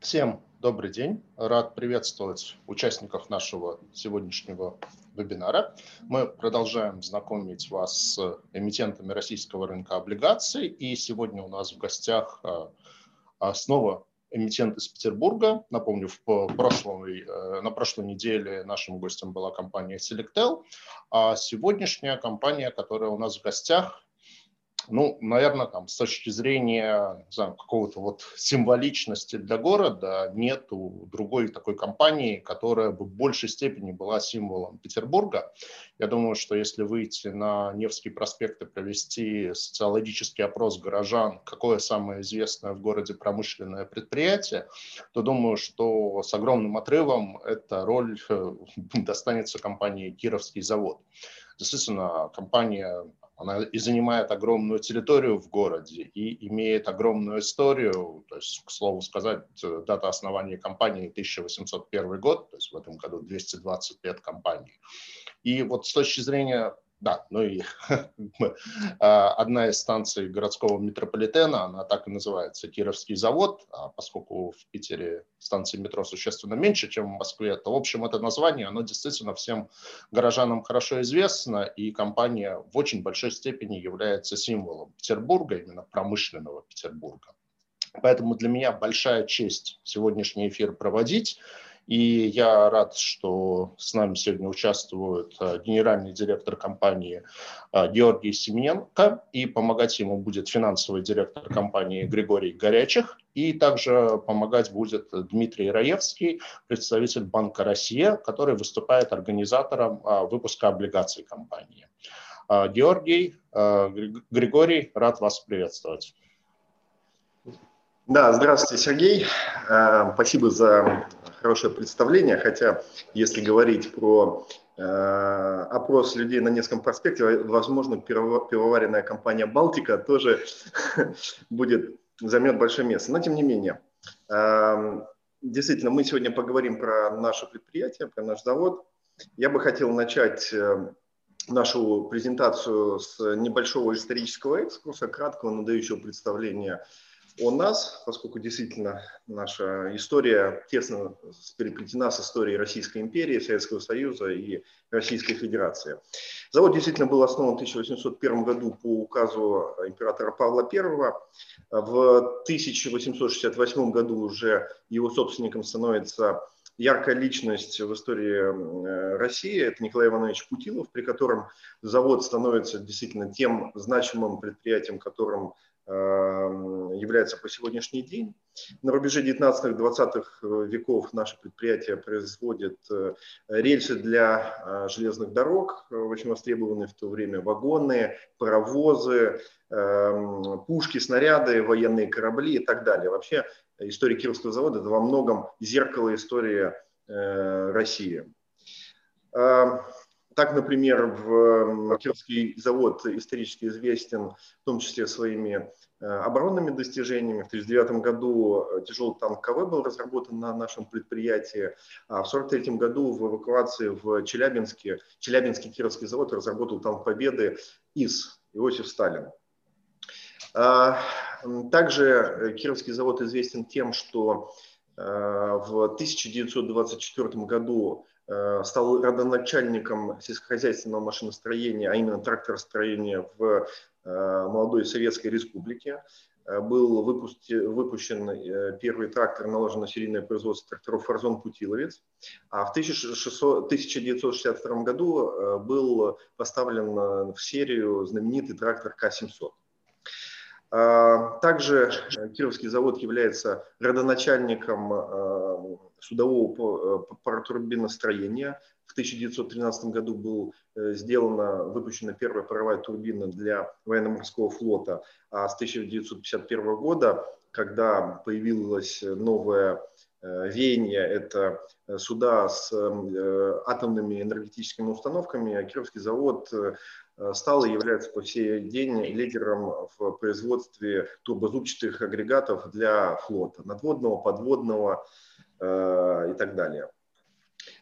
Всем добрый день. Рад приветствовать участников нашего сегодняшнего вебинара. Мы продолжаем знакомить вас с эмитентами российского рынка облигаций. И сегодня у нас в гостях а, а, снова эмитент из Петербурга. Напомню, в прошлой, э, на прошлой неделе нашим гостем была компания Selectel, а сегодняшняя компания, которая у нас в гостях, ну, наверное, там с точки зрения какого-то вот символичности для города нету другой такой компании, которая бы в большей степени была символом Петербурга. Я думаю, что если выйти на Невский проспект и провести социологический опрос горожан, какое самое известное в городе промышленное предприятие, то думаю, что с огромным отрывом эта роль э, достанется компании «Кировский завод». Действительно, компания она и занимает огромную территорию в городе и имеет огромную историю. То есть, к слову сказать, дата основания компании 1801 год, то есть в этом году 220 лет компании. И вот с точки зрения да, ну и а, одна из станций городского метрополитена, она так и называется, Кировский завод, а поскольку в Питере станций метро существенно меньше, чем в Москве, то, в общем, это название, оно действительно всем горожанам хорошо известно, и компания в очень большой степени является символом Петербурга, именно промышленного Петербурга. Поэтому для меня большая честь сегодняшний эфир проводить. И я рад, что с нами сегодня участвует э, генеральный директор компании э, Георгий Семененко, и помогать ему будет финансовый директор компании Григорий Горячих, и также помогать будет Дмитрий Раевский, представитель Банка Россия, который выступает организатором э, выпуска облигаций компании. Георгий, Григорий, рад вас приветствовать. Да, здравствуйте, Сергей. Спасибо за хорошее представление, хотя если говорить про э, опрос людей на Невском проспекте, возможно, пивоваренная компания «Балтика» тоже будет займет большое место. Но тем не менее, э, действительно, мы сегодня поговорим про наше предприятие, про наш завод. Я бы хотел начать э, нашу презентацию с небольшого исторического экскурса, краткого, надающего представления о нас, поскольку действительно наша история тесно переплетена с историей Российской империи, Советского Союза и Российской Федерации. Завод действительно был основан в 1801 году по указу императора Павла I. В 1868 году уже его собственником становится яркая личность в истории России, это Николай Иванович Путилов, при котором завод становится действительно тем значимым предприятием, которым является по сегодняшний день. На рубеже 19-20 э, веков наше предприятие производит э, рельсы для э, железных дорог, очень востребованные в то время вагоны, паровозы, эм, пушки, снаряды, военные корабли и так далее. Вообще история Кировского завода – это во многом зеркало истории России. Так, например, в Кировский завод исторически известен в том числе своими э, оборонными достижениями. В 1939 году э, тяжелый танк КВ был разработан на нашем предприятии, а в 1943 году в эвакуации в Челябинске Челябинский Кировский завод разработал танк Победы ИС Иосиф Сталин. А, также э, Кировский завод известен тем, что в 1924 году стал родоначальником сельскохозяйственного машиностроения, а именно тракторостроения в э, молодой Советской Республике. Э, был выпущен первый трактор, наложен на серийное производство тракторов «Форзон Путиловец». А в 1962 году был поставлен в серию знаменитый трактор К-700. Также Кировский завод является родоначальником судового э, паротурбиностроения. В 1913 году был э, сделана, выпущена первая паровая турбина для военно-морского флота, а с 1951 года, когда появилось новое э, веяние, это суда с атомными энергетическими установками, Кировский завод стал и является по сей день лидером в производстве турбозубчатых агрегатов для флота, надводного, подводного, Э, и так далее.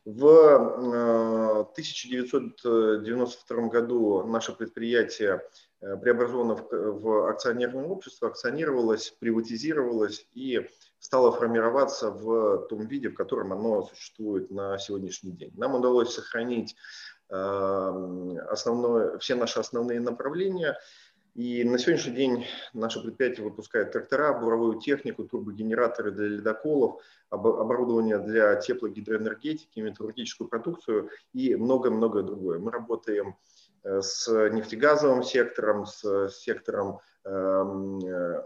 В 1992 э, году наше предприятие э, преобразовано в акционерное общество, акционировалось, приватизировалось и стало формироваться в том виде, в котором оно существует на сегодняшний день. Нам удалось сохранить основное, все наши основные направления. И на сегодняшний день наше предприятие выпускает трактора, буровую технику, турбогенераторы для ледоколов, оборудование для теплогидроэнергетики, металлургическую продукцию и многое-многое другое. Мы работаем э, с нефтегазовым сектором, с сектором эм, э,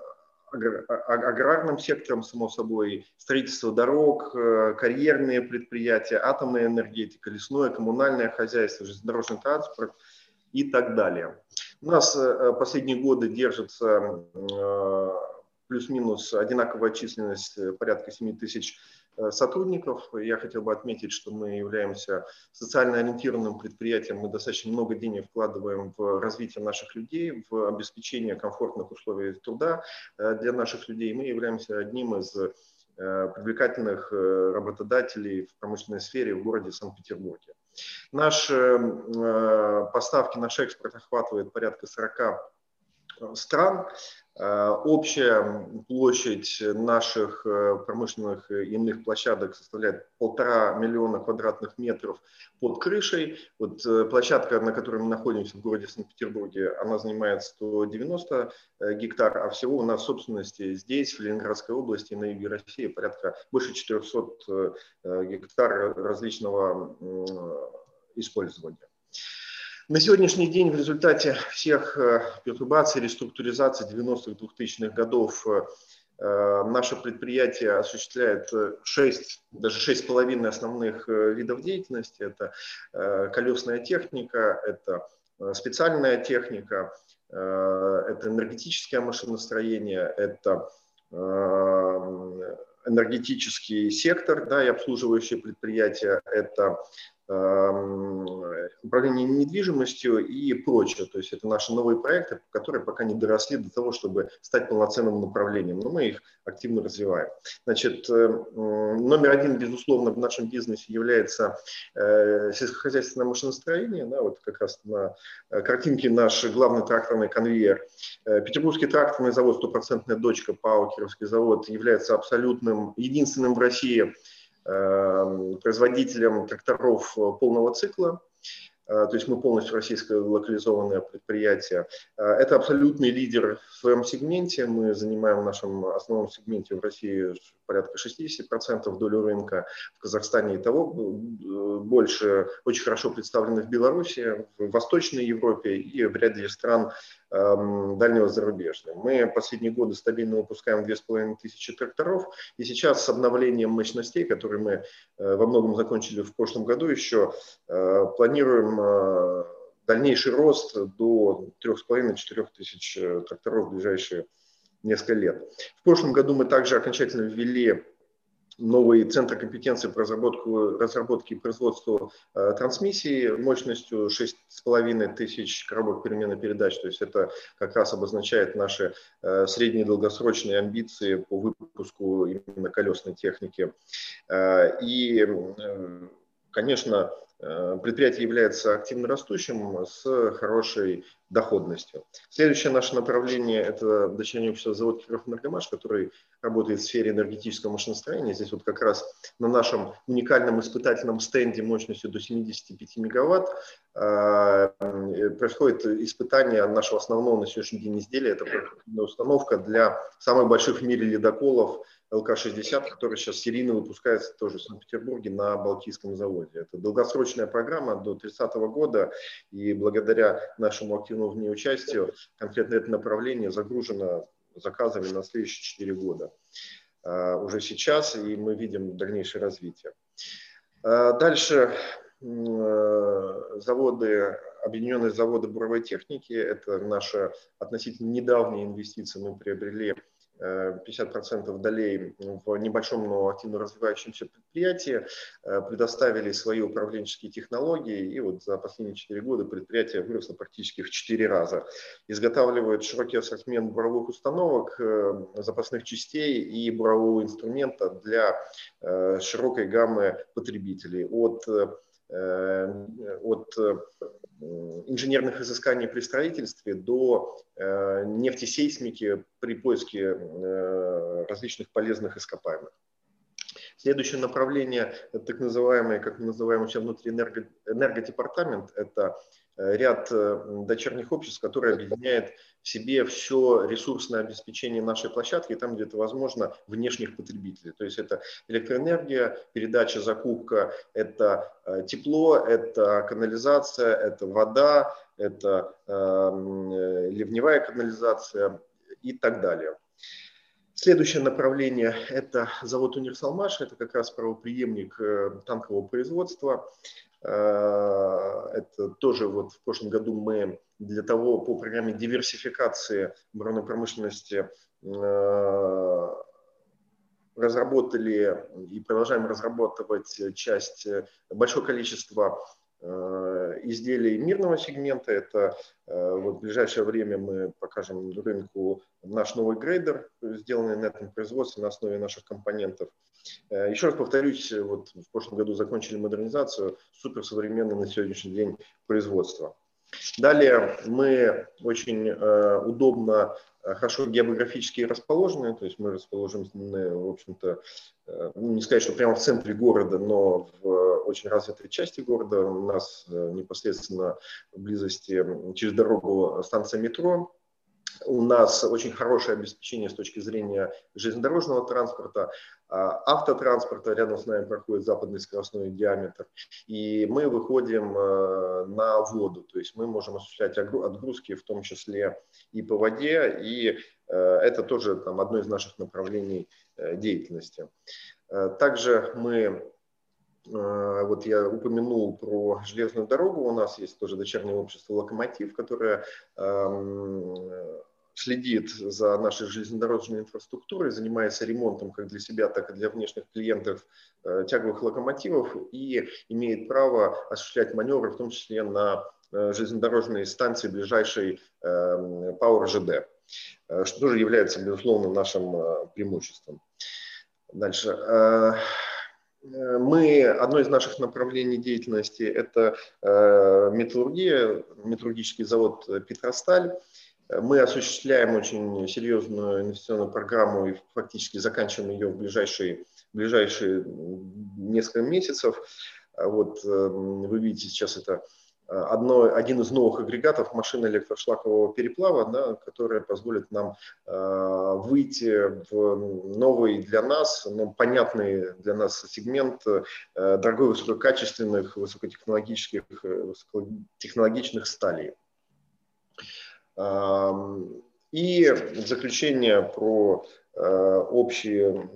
аграрным сектором, само собой, строительство дорог, э, карьерные предприятия, атомная энергетика, лесное, коммунальное хозяйство, железнодорожный транспорт и так далее. У нас э, последние годы держится э, плюс-минус одинаковая численность, порядка 7 тысяч Э, сотрудников. Я хотел бы отметить, что мы являемся социально ориентированным предприятием. Мы достаточно много денег вкладываем в развитие наших людей, в обеспечение комфортных условий труда э, для наших людей. Мы являемся одним из э, привлекательных работодателей в промышленной сфере в городе Санкт-Петербурге. Наши поставки, наш экспорт охватывает порядка 40 стран. Э, общая площадь наших э, промышленных и иных площадок составляет полтора миллиона квадратных метров под крышей. Вот э, площадка, на которой мы находимся в городе Санкт-Петербурге, она занимает 190 гектар, а всего у нас собственности здесь, в Ленинградской области, на юге России, порядка больше 400 гектар различного использования. На сегодняшний день в результате всех э, пертурбаций, реструктуризации 90-х, 2000-х годов э, э, наше предприятие осуществляет 6, даже 6,5 основных видов деятельности. Это колесная техника, это специальная техника, это энергетическое машиностроение, это энергетический сектор да, и обслуживающие предприятия, это Эм, управление недвижимостью и прочее. То есть это наши новые проекты, которые пока не доросли до того, чтобы стать полноценным направлением, но мы их активно развиваем. Значит, э, номер один, безусловно, в нашем бизнесе является э, сельскохозяйственное машиностроение. Да, вот как раз на э, картинке наш главный тракторный конвейер. Петербургский тракторный завод, стопроцентная дочка ПАО Кировский завод, является абсолютным, единственным в России производителем тракторов полного цикла. Э, то есть мы полностью российское локализованное предприятие. Э, это абсолютный лидер в своем сегменте. Мы занимаем в нашем основном сегменте в России порядка 60% долю рынка. В Казахстане и того больше. Очень хорошо представлены в Беларуси, в Восточной Европе и в ряде стран дальнего зарубежья. Мы последние годы стабильно выпускаем 2500 тракторов, и сейчас с обновлением мощностей, которые мы э, во многом закончили в прошлом году еще, э, планируем э, дальнейший рост до 3,5-4 тысяч тракторов в ближайшие несколько лет. В прошлом году мы также окончательно ввели новый центр компетенции по разработку, разработке и производству э, трансмиссии мощностью 6,5 тысяч коробок перемены передач. То есть это как раз обозначает наши э, средние долгосрочные амбиции по выпуску именно колесной техники. Э, и, э, конечно, Э, предприятие является активно растущим с хорошей доходностью. Следующее наше направление – это дочернее общество завод Киров Энергомаш, который работает в сфере энергетического машиностроения. Здесь вот как раз на нашем уникальном испытательном стенде мощностью до 75 мегаватт э, происходит испытание нашего основного на сегодняшний день изделия. Это установка для самых больших в мире ледоколов ЛК-60, который сейчас серийно выпускается тоже в Санкт-Петербурге на Балтийском заводе. Это долгосрочная программа до 30 года, и благодаря нашему активному в ней конкретно это направление загружено заказами на следующие 4 года. А, уже сейчас, и мы видим дальнейшее развитие. А, дальше заводы, объединенные заводы буровой техники, это наша относительно недавняя инвестиция, мы приобрели 50% долей в небольшом, но активно развивающемся предприятии, э, предоставили свои управленческие технологии, и вот за последние 4 года предприятие выросло практически в 4 раза. Изготавливают широкий ассортимент буровых установок, э, запасных частей и бурового инструмента для э, широкой гаммы потребителей, от от инженерных изысканий при строительстве до нефтесейсмики при поиске различных полезных ископаемых. Следующее направление, так называемый, как мы называем сейчас внутри энерго, энергодепартамент, это э, ряд э, дочерних обществ, которые объединяет в себе все ресурсное обеспечение нашей площадки, там, где это возможно, внешних потребителей. То есть это электроэнергия, передача, закупка, это э, тепло, это канализация, это вода, это э, ливневая канализация и так далее. Следующее направление – это завод «Универсалмаш», это как раз правоприемник э, танкового производства. Э, это тоже вот в прошлом году мы для того по программе диверсификации оборонной промышленности э, разработали и продолжаем разрабатывать часть, большое количество Э, изделий мирного сегмента. Это э, вот в ближайшее время мы покажем рынку наш новый грейдер, сделанный на этом производстве на основе наших компонентов. Э, еще раз повторюсь, вот в прошлом году закончили модернизацию суперсовременного на сегодняшний день производства. Далее мы очень удобно Э, хорошо географически расположены, то есть мы расположены, в общем-то, э, ну, не сказать, что прямо в центре города, но в очень развитой части города. У нас э, непосредственно в близости через дорогу станция метро, у нас очень хорошее обеспечение с точки зрения железнодорожного транспорта, а, автотранспорта. Рядом с нами проходит западный скоростной диаметр. И мы выходим э, на воду, то есть мы можем осуществлять отгрузки, в том числе и по воде. И э, это тоже там, одно из наших направлений э, деятельности. Также мы вот я упомянул про железную дорогу. У нас есть тоже дочернее общество «Локомотив», которое эм, следит за нашей железнодорожной инфраструктурой, занимается ремонтом как для себя, так и для внешних клиентов э, тяговых локомотивов и имеет право осуществлять маневры, в том числе на э, железнодорожной станции ближайшей э, Power ЖД, что тоже является, безусловно, нашим преимуществом. Дальше. Мы, одно из наших направлений деятельности – это металлургия, металлургический завод «Петросталь». Мы осуществляем очень серьезную инвестиционную программу и фактически заканчиваем ее в ближайшие, ближайшие несколько месяцев. Вот эм, вы видите сейчас это э, одно, один из новых агрегатов машины электрошлакового переплава, да, которая позволит нам э, выйти в новый для нас, но понятный для нас сегмент э, дорогой высококачественных, высокотехнологических, э, высокотехнологичных сталей. И в заключение про э, общие,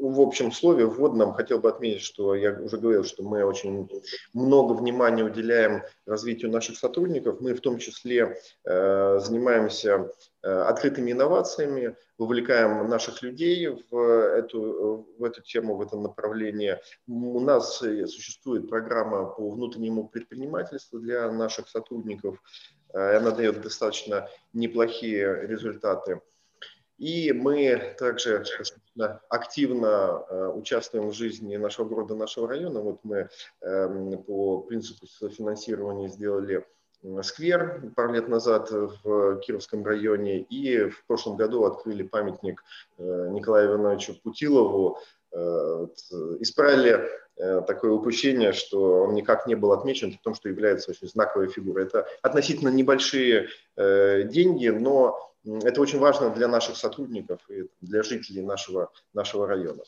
в общем слове, вводном, хотел бы отметить, что я уже говорил, что мы очень много внимания уделяем развитию наших сотрудников. Мы в том числе э, занимаемся э, открытыми инновациями, вовлекаем наших людей в эту, в эту тему, в это направление. У нас существует программа по внутреннему предпринимательству для наших сотрудников. Э, она дает достаточно неплохие результаты. И мы также активно э, участвуем в жизни нашего города, нашего района. Вот мы эм, по принципу финансирования сделали сквер пару лет назад в Кировском районе и в прошлом году открыли памятник э, Николаю Ивановичу Путилову. Исправили такое упущение, что он никак не был отмечен, при том, что является очень знаковой фигурой. Это относительно небольшие э, деньги, но это очень важно для наших сотрудников и для жителей нашего, нашего района.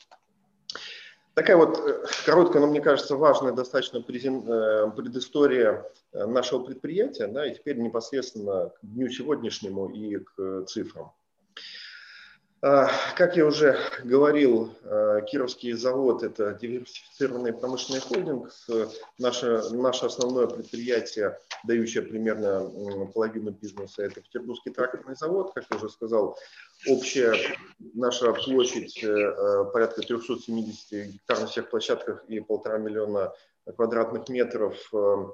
Такая вот э, короткая, но мне кажется, важная достаточно предыстория нашего предприятия, да, и теперь непосредственно к дню сегодняшнему и к цифрам. А, как я уже говорил, а, Кировский завод – это диверсифицированный промышленный холдинг. Наше, наше основное предприятие, дающее примерно половину бизнеса, это Петербургский тракторный завод. Как я уже сказал, общая наша площадь э, порядка 370 гектар на всех площадках и полтора миллиона квадратных метров э,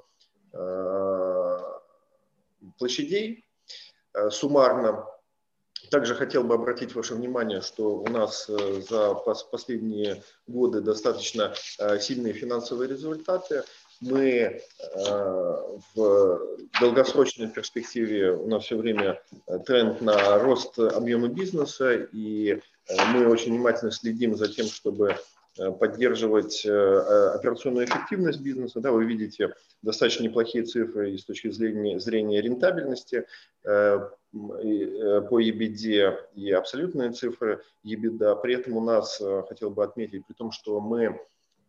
э, площадей суммарно. Также хотел бы обратить ваше внимание, что у нас э, за последние годы достаточно э, сильные финансовые результаты. мы в долгосрочной перспективе у нас все время тренд на рост объема бизнеса, и мы очень внимательно следим за тем, чтобы Э, поддерживать э, э, операционную эффективность бизнеса. Да, вы видите достаточно неплохие цифры и с точки зрения, зрения рентабельности по EBITDA и абсолютные цифры EBITDA. При этом у нас, хотел бы отметить, при том, что мы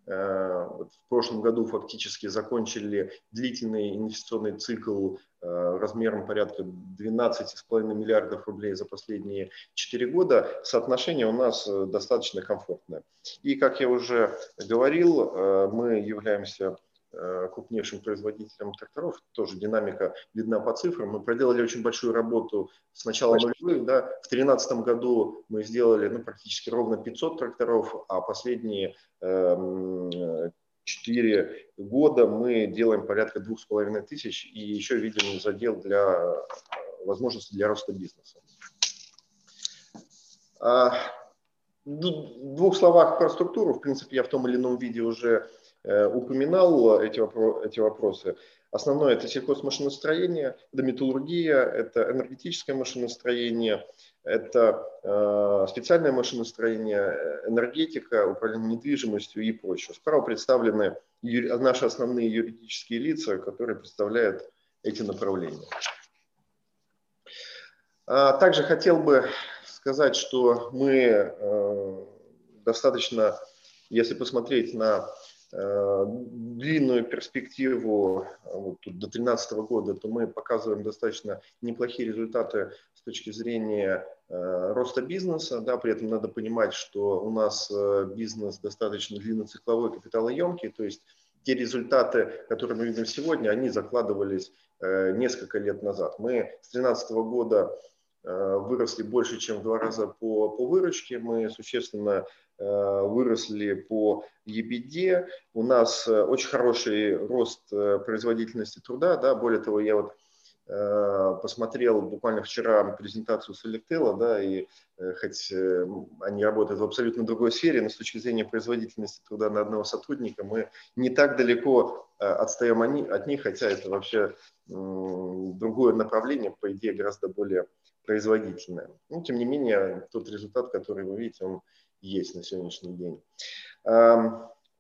Э, в прошлом году фактически закончили длительный инвестиционный цикл э, размером порядка 12,5 миллиардов рублей за последние 4 года, соотношение у нас э, достаточно комфортное. И, как я уже говорил, мы являемся Э, крупнейшим производителем тракторов, тоже динамика видна по цифрам. Мы проделали очень большую работу с начала нулевых. Да. В 2013 году мы сделали ну, практически ровно 500 тракторов, а последние э, 4 года мы делаем порядка двух с половиной тысяч и еще видим задел для возможности для роста бизнеса. А, в двух словах про структуру. В принципе, я в том или ином виде уже Э, упоминал эти, эти вопросы. Основное – это сельхозмашиностроение, это металлургия, это энергетическое машиностроение, это э, специальное машиностроение, энергетика, управление недвижимостью и прочее. Справа представлены юри, наши основные юридические лица, которые представляют эти направления. А также хотел бы сказать, что мы э, достаточно, если посмотреть на Э, длинную перспективу э, вот, до 2013 года, то мы показываем достаточно неплохие результаты с точки зрения э, роста бизнеса. Да, при этом надо понимать, что у нас э, бизнес достаточно длинноцикловой, капиталоемкий, то есть те результаты, которые мы видим сегодня, они закладывались э, несколько лет назад. Мы с 2013 года Э, выросли больше, чем в два раза по, по выручке. Мы существенно э, выросли по EBD. У нас э, очень хороший рост производительности труда. Да. Более того, я вот посмотрел буквально вчера презентацию Selectel, да, и хоть они работают в абсолютно другой сфере, но с точки зрения производительности труда на одного сотрудника мы не так далеко отстаем от них, хотя это вообще другое направление, по идее, гораздо более производительная. Но, тем не менее, тот результат, который вы видите, он есть на сегодняшний день.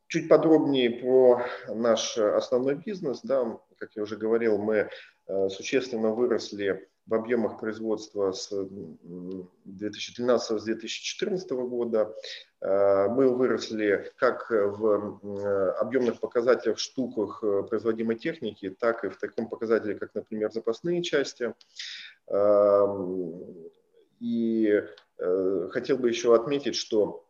Чуть подробнее про наш основной бизнес. Да, как я уже говорил, мы э, существенно выросли в объемах производства с 2013-2014 года. Э, мы выросли как в объемных показателях штуках э, производимой техники, так и в таком показателе, как, например, запасные части. И э, хотел бы еще отметить, что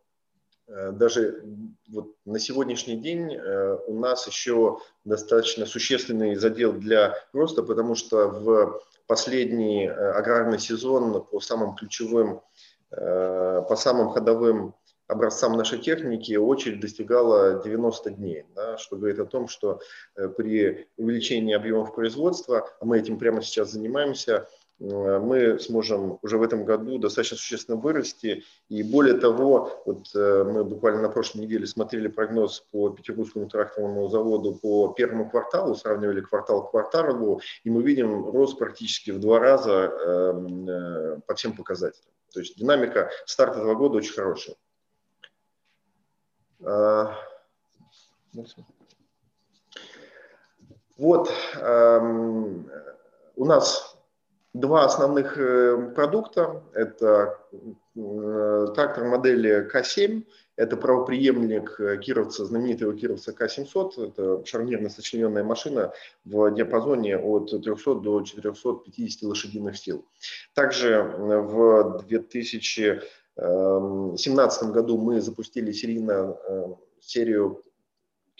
э, даже вот на сегодняшний день э, у нас еще достаточно существенный задел для роста, потому что в последний аграрный сезон по самым ключевым, по самым ходовым образцам нашей техники очередь достигала 90 дней, да, что говорит о том, что при увеличении объемов производства, а мы этим прямо сейчас занимаемся, Э, мы сможем уже в этом году достаточно существенно вырасти. И более того, вот э, мы буквально на прошлой неделе смотрели прогноз по Петербургскому тракторному заводу по первому кварталу, сравнивали квартал к кварталу, и мы видим рост практически в два раза эм, э, по всем показателям. То есть динамика старта этого года очень хорошая. Вот эм, у нас два основных э, продукта. Это э, трактор модели К7, это правоприемник э, кировца, знаменитого кировца К700. Это шарнирно сочлененная машина в диапазоне от 300 до 450 лошадиных сил. Также в 2017 году мы запустили серийно серию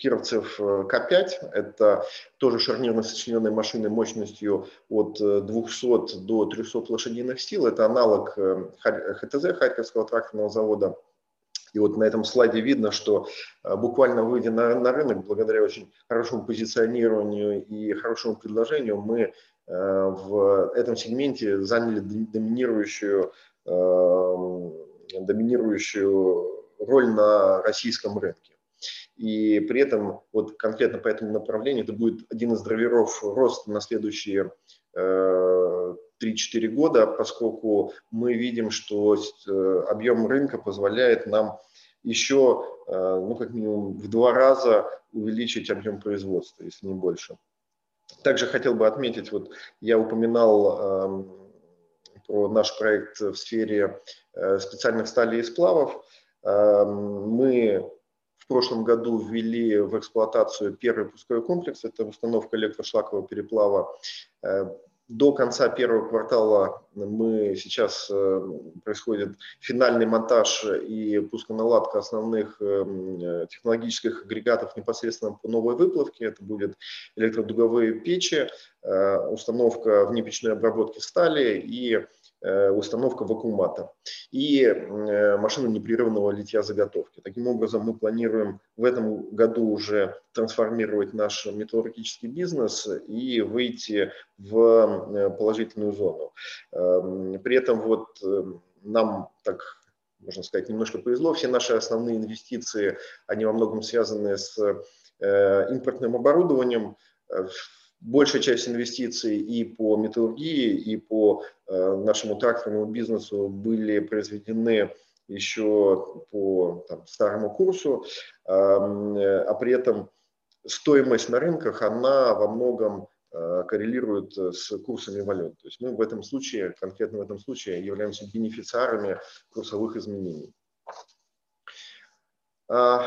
кировцев э, К5. Это тоже шарнирно сочиненные машины мощностью от 200 э, до 300 лошадиных сил. Это аналог э, ХТЗ, Харьковского тракторного завода. И вот на этом слайде видно, что буквально выйдя на, на рынок, благодаря очень хорошему позиционированию и хорошему предложению, мы в этом сегменте заняли доминирующую, доминирующую роль на российском рынке. И при этом вот конкретно по этому направлению это будет один из драйверов роста на следующие 3-4 года, поскольку мы видим, что объем рынка позволяет нам еще, ну, как минимум, в два раза увеличить объем производства, если не больше. Также хотел бы отметить, вот я упоминал э, про наш проект в сфере э, специальных сталей и сплавов. Э, мы в прошлом году ввели в эксплуатацию первый пусковой комплекс, это установка электрошлакового переплава. Э, до конца первого квартала мы сейчас э, происходит финальный монтаж и пусконаладка основных э, технологических агрегатов непосредственно по новой выплавке. Это будет электродуговые печи, установка внепечной обработки стали и установка вакуумата и э, машина непрерывного литья заготовки. Таким образом, мы планируем в этом году уже трансформировать наш металлургический бизнес и выйти в э, положительную зону. Эм, при этом вот нам так можно сказать, немножко повезло. Все наши основные инвестиции, они во многом связаны с импортным оборудованием большая часть инвестиций и по металлургии, и по э, нашему тракторному бизнесу были произведены еще по там, старому курсу, э, а при этом стоимость на рынках, она во многом э, коррелирует с курсами валют. То есть мы в этом случае, конкретно в этом случае, являемся бенефициарами курсовых изменений. А,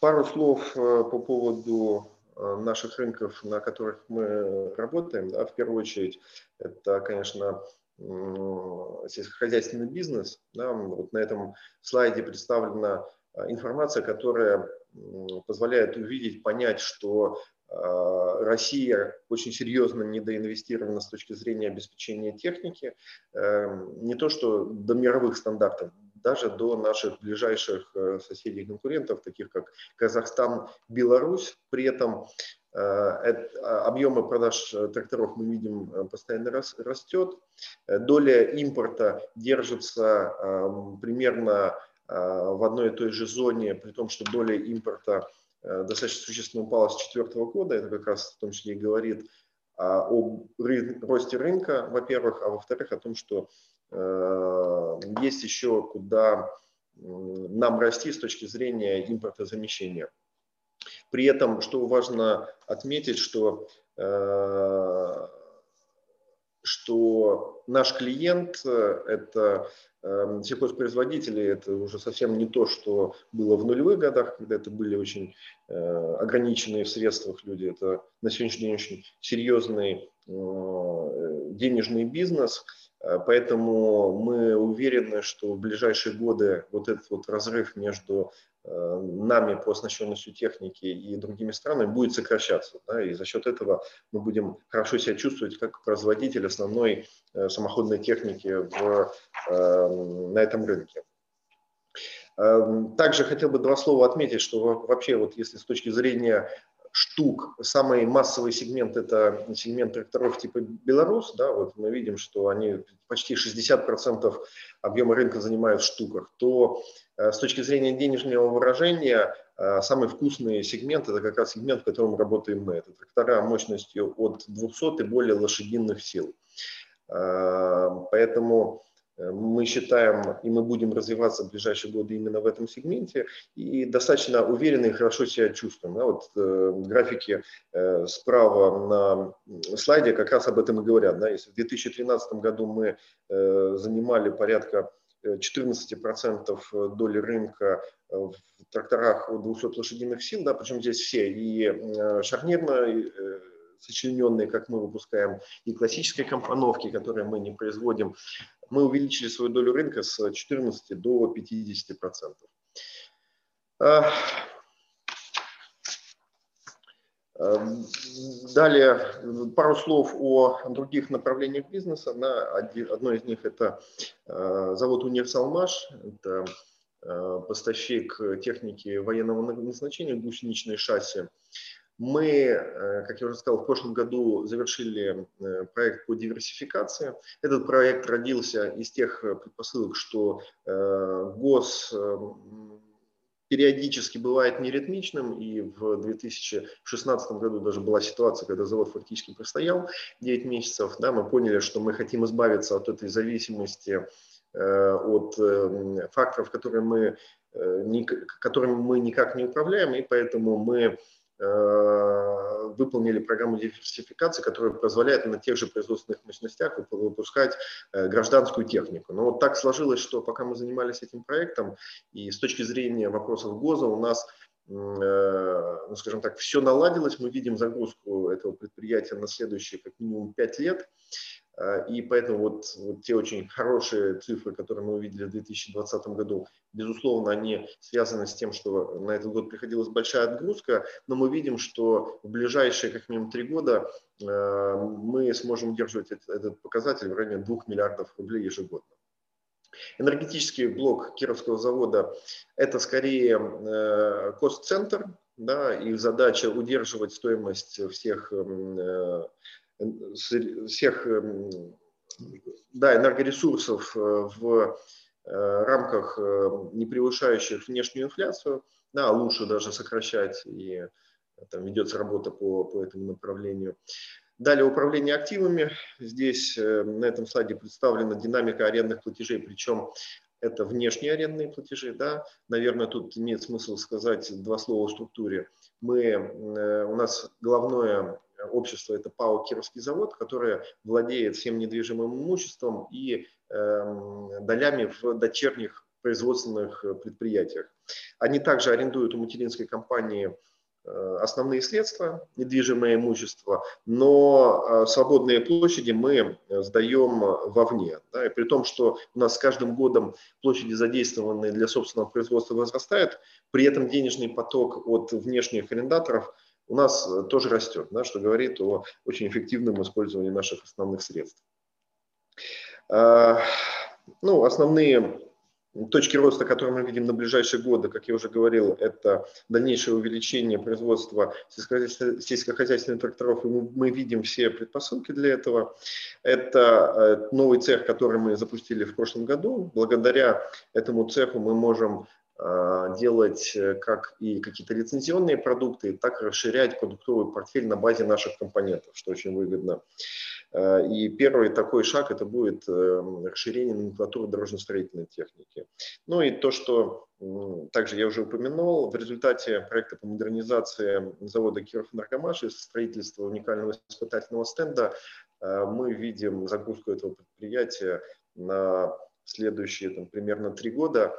пару слов э, по поводу наших рынков, на которых мы работаем, да, в первую очередь, это, конечно, сельскохозяйственный бизнес. Да, вот на этом слайде представлена э, информация, которая позволяет увидеть, понять, что э, Россия очень серьезно недоинвестирована с точки зрения обеспечения техники. Эм, не то, что до мировых стандартов, даже до наших ближайших э, соседей и конкурентов, таких как Казахстан, Беларусь. При этом э, а, объемы продаж э, тракторов мы видим постоянно растет. Доля импорта держится примерно в одной и той же зоне, при том, что доля импорта достаточно существенно упала с 2004 года. Это как раз в том числе и говорит об росте рынка, во-первых, а во-вторых, о том, что есть еще куда нам расти с точки зрения импортозамещения. При этом, что важно отметить, что, э, что наш клиент э, – это сельхозпроизводители, это уже совсем не то, что было в нулевых годах, когда это были очень ограниченные в средствах люди. Это на сегодняшний день очень серьезный денежный бизнес – Э, поэтому мы уверены, что в ближайшие годы вот этот вот разрыв между э, нами по оснащенностью техники и другими странами будет сокращаться. Да, и за счет этого мы будем хорошо себя чувствовать как производитель основной э, самоходной техники в, на этом рынке. Эм, также хотел бы два слова отметить, что вообще вот если с точки зрения штук. Самый массовый сегмент – это сегмент тракторов типа «Беларус». Да, вот мы видим, что они почти 60% объема рынка занимают в штуках. То э, с точки зрения денежного выражения э, самый вкусный сегмент – это как раз сегмент, в котором работаем мы. Это трактора мощностью от 200 и более лошадиных сил. Э, поэтому мы считаем, и мы будем развиваться в ближайшие годы именно в этом сегменте, и достаточно уверенно и хорошо себя чувствуем. Да, вот э, графики э, справа на слайде как раз об этом и говорят. Да, если в 2013 году мы э, занимали порядка 14% доли рынка в тракторах от 200 лошадиных сил, да, причем здесь все, и э, шарнирно сочлененные, как мы выпускаем, и классические компоновки, которые мы не производим, мы увеличили свою долю рынка с 14 до 50 процентов. А, а, далее пару слов о других направлениях бизнеса. Одно из них это а, завод Универсалмаш, это поставщик техники военного назначения, гусеничные шасси. Мы, э, как я уже сказал, в прошлом году завершили э, проект по диверсификации. Этот проект родился из тех э, предпосылок, что гос периодически бывает неритмичным, и в 2016 году даже была ситуация, когда завод фактически простоял 9 месяцев. Да, мы поняли, что мы хотим избавиться от этой зависимости от факторов, которые мы, которыми мы никак не управляем, и поэтому мы выполнили программу диверсификации, которая позволяет на тех же производственных мощностях выпускать э, гражданскую технику. Но вот так сложилось, что пока мы занимались этим проектом, и с точки зрения вопросов ГОЗа у нас э, ну, скажем так, все наладилось, мы видим загрузку этого предприятия на следующие как минимум 5 лет. А, и поэтому вот, вот те очень хорошие цифры, которые мы увидели в 2020 году, безусловно, они связаны с тем, что на этот год приходилась большая отгрузка, но мы видим, что в ближайшие как минимум три года а, мы сможем удерживать этот, этот показатель в районе 2 миллиардов рублей ежегодно. Энергетический блок Кировского завода – это скорее э, кост-центр, да, и задача удерживать стоимость всех всех эм, да, энергоресурсов э, в э, рамках э, не превышающих внешнюю инфляцию, да, лучше даже сокращать, и там ведется работа по, по этому направлению. Далее управление активами. Здесь на этом слайде представлена динамика арендных платежей, причем это внешние арендные платежи. Да? Наверное, тут имеет смысл сказать два слова о структуре. Мы, у нас головное общество это ПАО «Кировский завод», которое владеет всем недвижимым имуществом и э, долями в дочерних производственных предприятиях. Они также арендуют у материнской компании э, основные средства, недвижимое имущество, но э, свободные площади мы сдаем вовне. Да, и при том, что у нас с каждым годом площади, задействованные для собственного производства, возрастают, при этом денежный поток от внешних арендаторов – у нас э, тоже растет, да, что говорит о очень эффективном использовании наших основных средств. А, ну, основные точки роста, которые мы видим на ближайшие годы, как я уже говорил, это дальнейшее увеличение производства сельскохозяйственных тракторов, и мы видим все предпосылки для этого. Это э, новый цех, который мы запустили в прошлом году. Благодаря этому цеху мы можем делать э, как и какие-то лицензионные продукты, так и расширять продуктовый портфель на базе наших компонентов, что очень выгодно. А, и первый такой шаг это будет эм, расширение номенклатуры дорожно-строительной техники. Ну и то, что также я уже упомянул, в результате проекта по модернизации завода Киров Энергомаш и строительства уникального испытательного стенда а, мы видим загрузку этого предприятия на следующие там, примерно три года а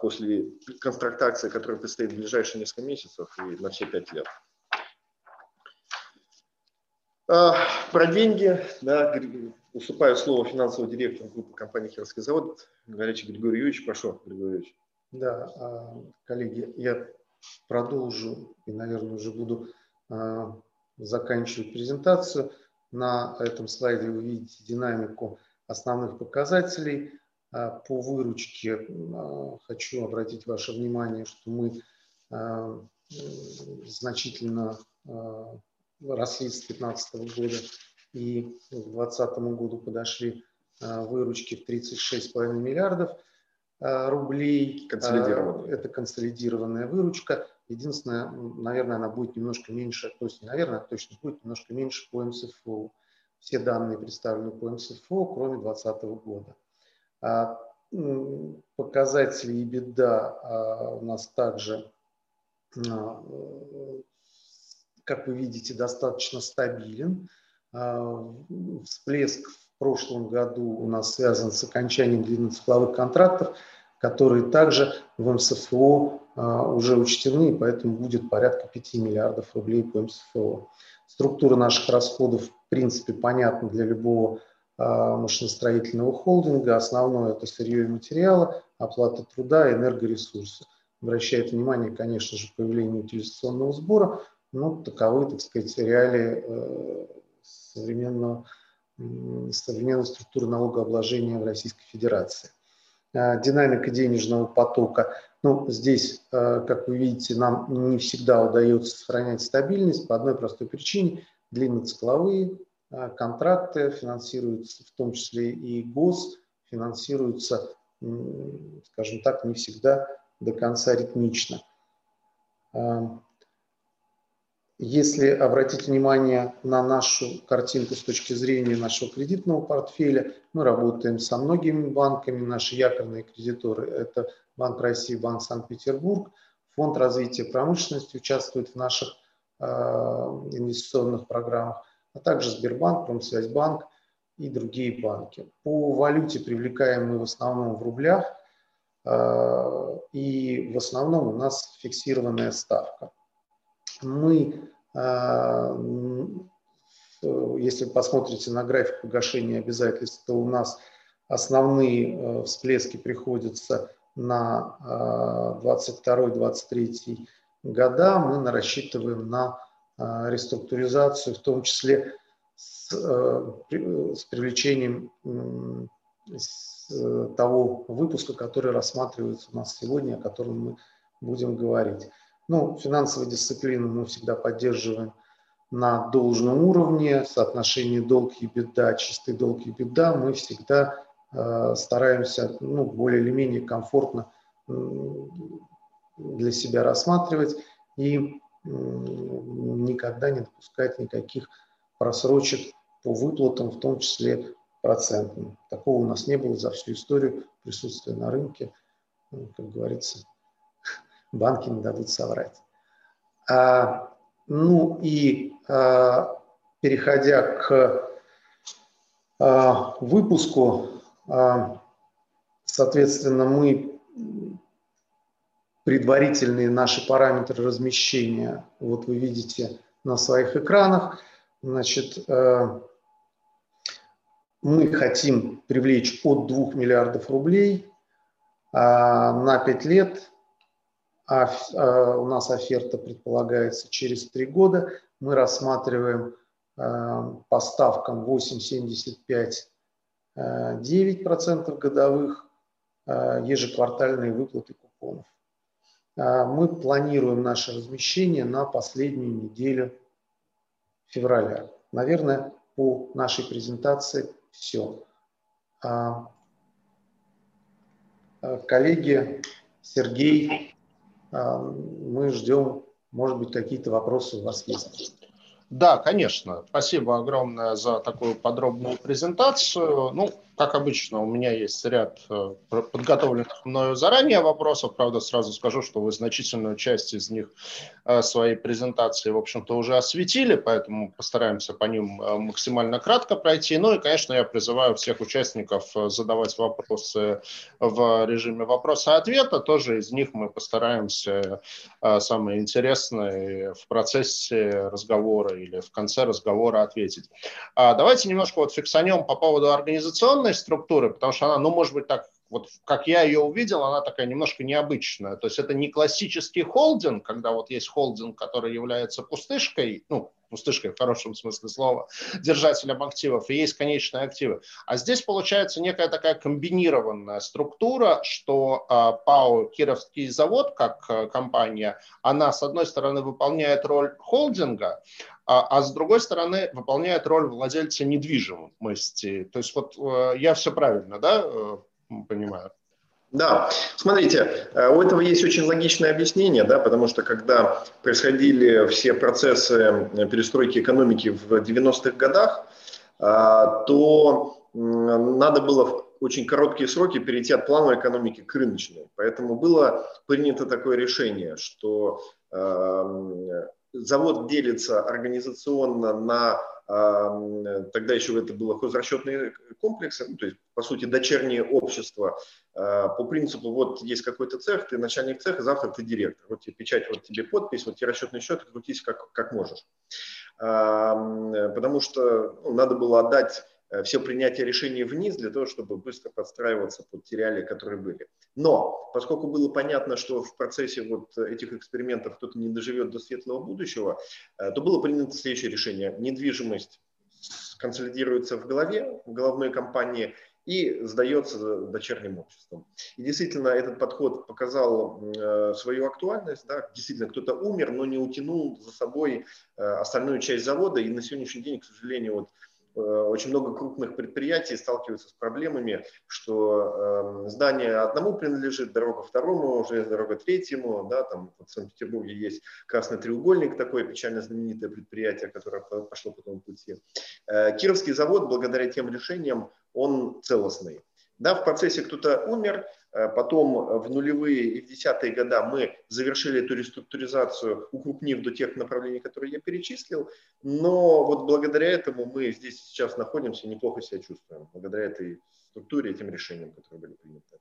после контрактации, которая предстоит в ближайшие несколько месяцев и на все пять лет. А, про деньги, да, уступаю слово финансовому директору группы компании «Херский завод» Горячий Григорий Юрьевич. Прошу, Григорий Юрьевич. Да, а, коллеги, я продолжу и, наверное, уже буду а, заканчивать презентацию. На этом слайде вы видите динамику основных показателей. А, по выручке а, хочу обратить ваше внимание, что мы а, значительно росли с 2015 года и к 2020 году подошли выручки в 36,5 миллиардов рублей. Консолидированная. Это консолидированная выручка. Единственное, наверное, она будет немножко меньше, то есть, наверное, точно будет немножко меньше по МСФО. Все данные представлены по МСФО, кроме 2020 года. А, показатели и беда а, у нас также, а, как вы видите, достаточно стабилен. Всплеск в прошлом году у нас связан с окончанием длинноцикловых контрактов, которые также в МСФО уже учтены, поэтому будет порядка 5 миллиардов рублей по МСФО. Структура наших расходов, в принципе, понятна для любого машиностроительного холдинга. Основное это сырье и материалы, оплата труда энергоресурсы. Обращает внимание, конечно же, появление утилизационного сбора, но таковы, так сказать, реалии э, современного, современной структуры налогообложения в Российской Федерации. А, динамика денежного потока. Ну, здесь, э, как вы видите, нам не всегда удается сохранять стабильность по одной простой причине. Длинноцикловые а, контракты финансируются, в том числе и ГОС, финансируются, скажем так, не всегда до конца ритмично. Если обратить внимание на нашу картинку с точки зрения нашего кредитного портфеля, мы работаем со многими банками, наши якорные кредиторы – это Банк России, Банк Санкт-Петербург, Фонд развития промышленности участвует в наших э, инвестиционных программах, а также Сбербанк, Промсвязьбанк и другие банки. По валюте привлекаем в основном в рублях, э, и в основном у нас фиксированная ставка. Мы а, если посмотрите на график погашения обязательств, то у нас основные э, всплески приходятся на 22-23 а, года. Мы рассчитываем на реструктуризацию, в том числе с, э, с привлечением э, того выпуска, который рассматривается у нас сегодня, о котором мы будем говорить. Ну, финансовую дисциплину мы всегда поддерживаем на должном уровне, соотношение долг и беда, чистый долг и беда, мы всегда э, стараемся ну, более или менее комфортно для себя рассматривать и никогда не допускать никаких просрочек по выплатам, в том числе процентным. Такого у нас не было за всю историю присутствия на рынке. Ну, как говорится, банки не дадут соврать. А, ну и а, переходя к а, выпуску, а, соответственно, мы предварительные наши параметры размещения, вот вы видите на своих экранах, значит, а, мы хотим привлечь от 2 миллиардов рублей а, на 5 лет а, а у нас оферта предполагается через три года. Мы рассматриваем по ставкам 8,75 9% годовых ежеквартальные выплаты купонов. Мы планируем наше размещение на последнюю неделю февраля. Наверное, по нашей презентации все. Коллеги Сергей а, мы ждем, может быть, какие-то вопросы у вас есть. Да, конечно. Спасибо огромное за такую подробную презентацию. Ну, как обычно, у меня есть ряд э, подготовленных мною заранее вопросов. Правда, сразу скажу, что вы значительную часть из них э, своей презентации, в общем-то, уже осветили, поэтому постараемся по ним э, максимально кратко пройти. Ну и, конечно, я призываю всех участников задавать вопросы в режиме вопроса-ответа. Тоже из них мы постараемся самые интересные в процессе разговора или в конце разговора ответить. А давайте немножко вот фиксанем по поводу организационной структуры, потому что она, ну, может быть, так вот как я ее увидел, она такая немножко необычная. То есть это не классический холдинг, когда вот есть холдинг, который является пустышкой, ну, пустышкой в хорошем смысле слова, держателем активов, и есть конечные активы. А здесь получается некая такая комбинированная структура, что э, ПАО «Кировский завод» как э, компания, она с одной стороны выполняет роль холдинга, а, а с другой стороны выполняет роль владельца недвижимости. То есть вот э, я все правильно, да, э, понимаю? Да, смотрите, э, у этого есть очень логичное объяснение, да, потому что когда происходили все процессы перестройки экономики в 90-х годах, то надо было в очень короткие сроки перейти от плановой экономики к рыночной. Поэтому было принято такое решение, что завод делится организационно на тогда еще это было хозрасчетные комплексы, ну, то есть, по сути, дочернее общество. А, по принципу, вот есть какой-то цех, ты начальник цеха, завтра ты директор. Вот тебе печать, вот тебе подпись, вот тебе расчетный счет, крутись как, как можешь. Потому что ну, надо было отдать все принятие решений вниз для того, чтобы быстро подстраиваться под те реалии, которые были. Но поскольку было понятно, что в процессе вот этих экспериментов кто-то не доживет до светлого будущего, э, то было принято следующее решение. Недвижимость консолидируется в голове, в головной компании и сдается дочерним обществом. И действительно этот подход показал э, свою актуальность. Да? Действительно кто-то умер, но не утянул за собой остальную часть завода. И на сегодняшний день, к сожалению, вот очень много крупных предприятий сталкиваются с проблемами, что здание одному принадлежит, дорога второму, железная дорога третьему, да, там в Санкт-Петербурге есть красный треугольник, такое печально знаменитое предприятие, которое пошло по тому пути. Кировский завод, благодаря тем решениям, он целостный. Да, в процессе кто-то умер, Э, потом в нулевые и в десятые года мы завершили эту реструктуризацию, укрупнив до тех направлений, которые я перечислил. Но вот благодаря этому мы здесь сейчас находимся, неплохо себя чувствуем, благодаря этой структуре, этим решениям, которые были приняты.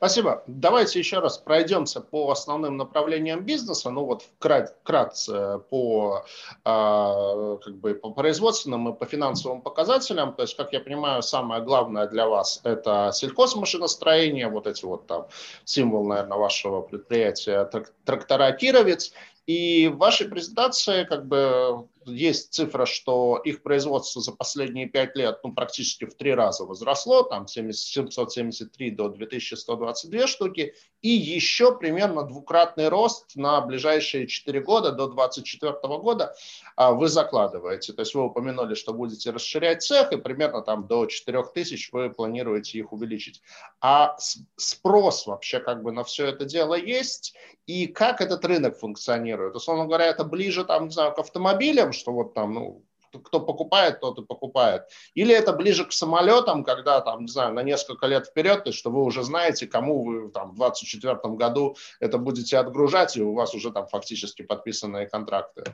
Спасибо. Давайте еще раз пройдемся по основным направлениям бизнеса. Ну вот вкратце по, а, как бы, по производственным и по финансовым показателям. То есть, как я понимаю, самое главное для вас это сельхозмашиностроение, вот эти вот там символ, наверное, вашего предприятия трактора Кировец. И в вашей презентации как бы есть цифра, что их производство за последние пять лет ну, практически в три раза возросло, там 773 до 2122 штуки, и еще примерно двукратный рост на ближайшие 4 года, до 2024 года а, вы закладываете. То есть вы упомянули, что будете расширять цех, и примерно там до 4 тысяч вы планируете их увеличить. А спрос вообще как бы на все это дело есть, и как этот рынок функционирует? Условно говоря, это ближе там, не знаю, к автомобилям, что вот там, ну, кто покупает, тот и покупает. Или это ближе к самолетам, когда там, не знаю, на несколько лет вперед, то есть, что вы уже знаете, кому вы там в 2024 году это будете отгружать, и у вас уже там фактически подписанные контракты.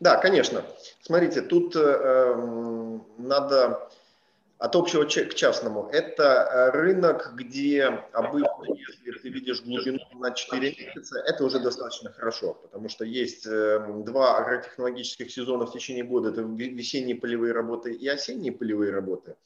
Да, конечно. Смотрите, тут э, эм, надо от общего к частному. Это э, рынок, где обычно, если ты видишь глубину на 4 месяца, это уже достаточно хорошо, потому что есть эм, два агротехнологических сезона в течение года, это весенние полевые работы и осенние полевые работы.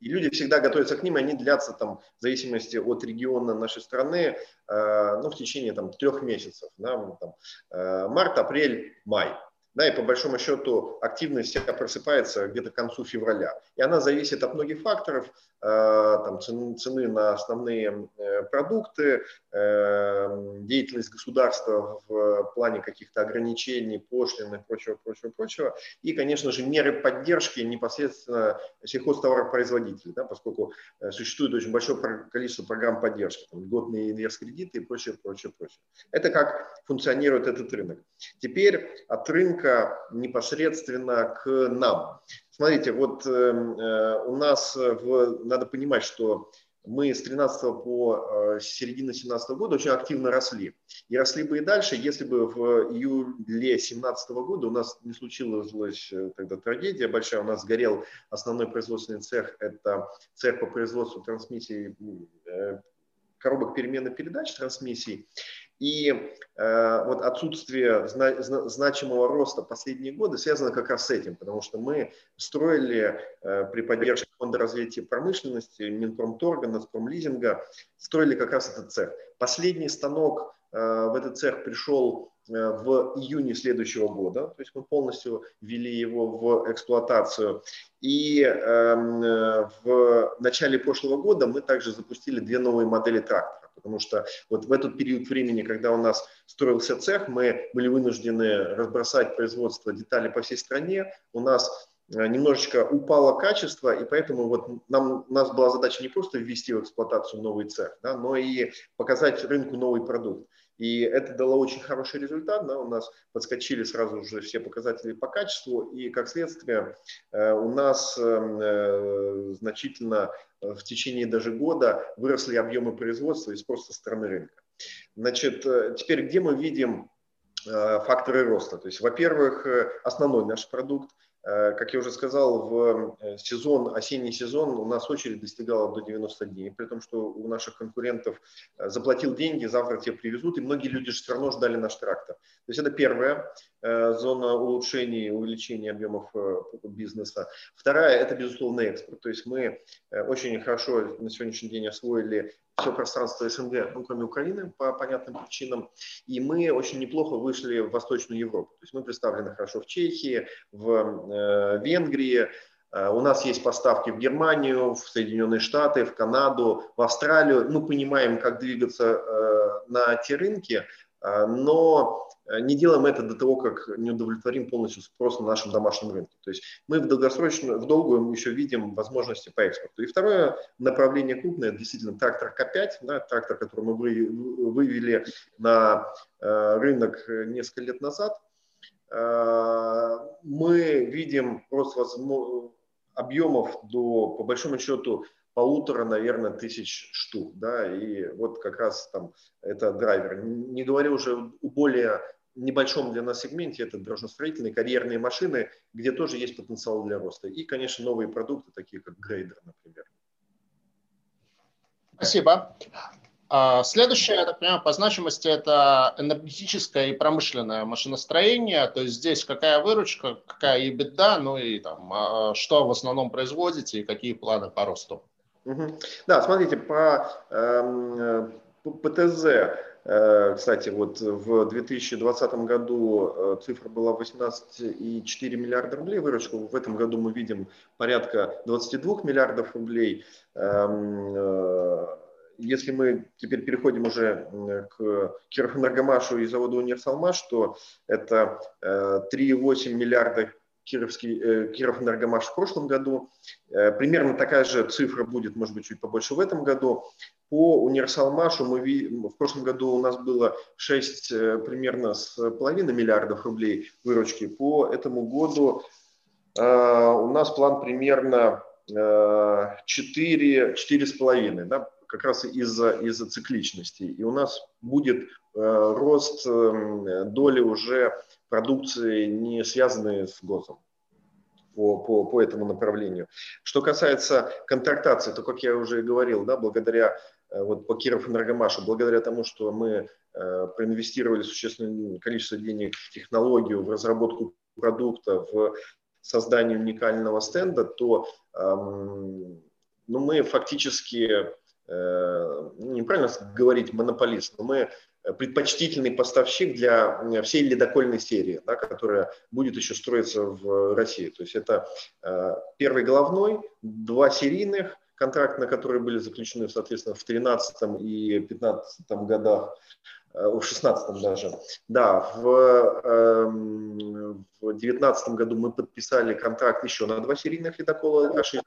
И люди всегда готовятся к ним, и они длятся там, в зависимости от региона нашей страны, э, ну, в течение там, трех месяцев. Да, там, э, март, апрель, май. Да, и по большому счету активность вся просыпается где-то к концу февраля. И она зависит от многих факторов, Э, там, цены, цены на основные э, продукты, э, деятельность государства в плане каких-то ограничений, пошлин и прочего, прочего, прочего. И, конечно же, меры поддержки непосредственно сельхозтоваропроизводителей, да, поскольку существует очень большое количество программ поддержки, там, льготные инвесткредиты и прочее, прочее, прочее. Это как функционирует этот рынок. Теперь от рынка непосредственно к нам. Смотрите, вот эм, э, у нас э, в, надо понимать, что мы с 13 по э, середину 17 года очень активно росли. И росли бы и дальше, если бы в июле 17 года у нас не случилась тогда трагедия большая. У нас сгорел основной производственный цех, это цех по производству трансмиссии коробок перемены передач трансмиссий. И э, вот отсутствие зна- значимого роста последние годы связано как раз с этим, потому что мы строили э, при поддержке Фонда развития промышленности, Минпромторга, Нацпромлизинга, строили как раз этот цех. Последний станок э, в этот цех пришел э, в июне следующего года, то есть мы полностью ввели его в эксплуатацию. И эм, э, в начале прошлого года мы также запустили две новые модели трактора потому что вот в этот период времени, когда у нас строился цех, мы были вынуждены разбросать производство деталей по всей стране, у нас э, немножечко упало качество, и поэтому вот нам, у нас была задача не просто ввести в эксплуатацию новый цех, да, но и показать рынку новый продукт. И это дало очень хороший результат. Да, у нас подскочили сразу же все показатели по качеству, и как следствие э, у нас эм, э, значительно в течение даже года выросли объемы производства и спрос со стороны рынка. Значит, э, теперь где мы видим факторы роста? То есть, во-первых, основной наш продукт – Э, как я уже сказал, в э, сезон, осенний сезон у нас очередь достигала до 90 дней, при том, что у наших конкурентов э, заплатил деньги, завтра тебе привезут, и многие люди же все равно ждали наш трактор. То есть это первая зона улучшения и увеличения объемов бизнеса. Вторая – это, безусловно, экспорт. То есть мы очень хорошо на сегодняшний день освоили все пространство СНГ, ну, кроме Украины, по понятным причинам. И мы очень неплохо вышли в Восточную Европу. То есть мы представлены хорошо в Чехии, в э, Венгрии, э, у нас есть поставки в Германию, в Соединенные Штаты, в Канаду, в Австралию. Мы понимаем, как двигаться э, на те рынки, но не делаем это до того, как не удовлетворим полностью спрос на нашем домашнем рынке. То есть мы в долгосрочную, в долгую еще видим возможности по экспорту. И второе направление крупное, действительно, трактор К5, да, трактор, который мы вывели на рынок несколько лет назад. Мы видим рост объемов до, по большому счету, полутора, наверное, тысяч штук, да, и вот как раз там это драйвер. Не говоря уже о более небольшом для нас сегменте, это дорожно-строительные карьерные машины, где тоже есть потенциал для роста. И, конечно, новые продукты, такие как грейдер, например. Спасибо. А, следующее, я так понимаю, по значимости это энергетическое и промышленное машиностроение. То есть здесь какая выручка, какая EBITDA, ну и там, а, что в основном производите и какие планы по росту. Да, смотрите, по э, ПТЗ, э, кстати, вот в 2020 году э, цифра была 18,4 миллиарда рублей выручка. В этом году мы видим порядка 22 миллиардов рублей. Эм, если мы теперь переходим уже к Кировэнергомашу и заводу Универсалмаш, то это 3,8 миллиарда Кировский, э, Киров Энергомаш в прошлом году. Э, примерно такая же цифра будет, может быть, чуть побольше в этом году. По Универсалмашу мы в прошлом году у нас было 6 э, примерно с половиной миллиардов рублей выручки. По этому году у нас план примерно 4, 4,5, да, как раз из-за из цикличности. И у нас будет рост доли уже продукции, не связанные с ГОСом по, по, по этому направлению. Что касается контрактации, то, как я уже говорил, да, благодаря э, вот по Киров Энергомашу, благодаря тому, что мы э, проинвестировали существенное количество денег в технологию, в разработку продукта, в создание уникального стенда, то эм, ну, мы фактически, э, ну, неправильно говорить монополист, но мы предпочтительный поставщик для всей ледокольной серии, да, которая будет еще строиться в России. То есть это э, первый головной, два серийных, контракт, на которые были заключены, соответственно, в 2013 и 2015 годах, э, в 16 даже. Да, в, э, в 2019 году мы подписали контракт еще на два серийных ледокола А60.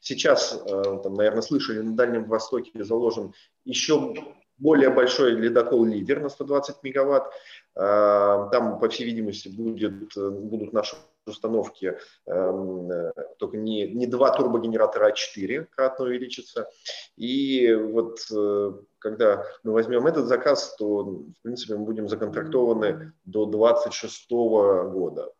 Сейчас, э, там, наверное, слышали, на Дальнем Востоке заложен еще более большой ледокол «Лидер» на 120 мегаватт. А, там, по всей видимости, будет, будут наши установки, эм, только не, не два турбогенератора, а четыре кратно увеличится. И вот э, когда мы возьмем этот заказ, то, в принципе, мы будем законтрактованы до 26 года.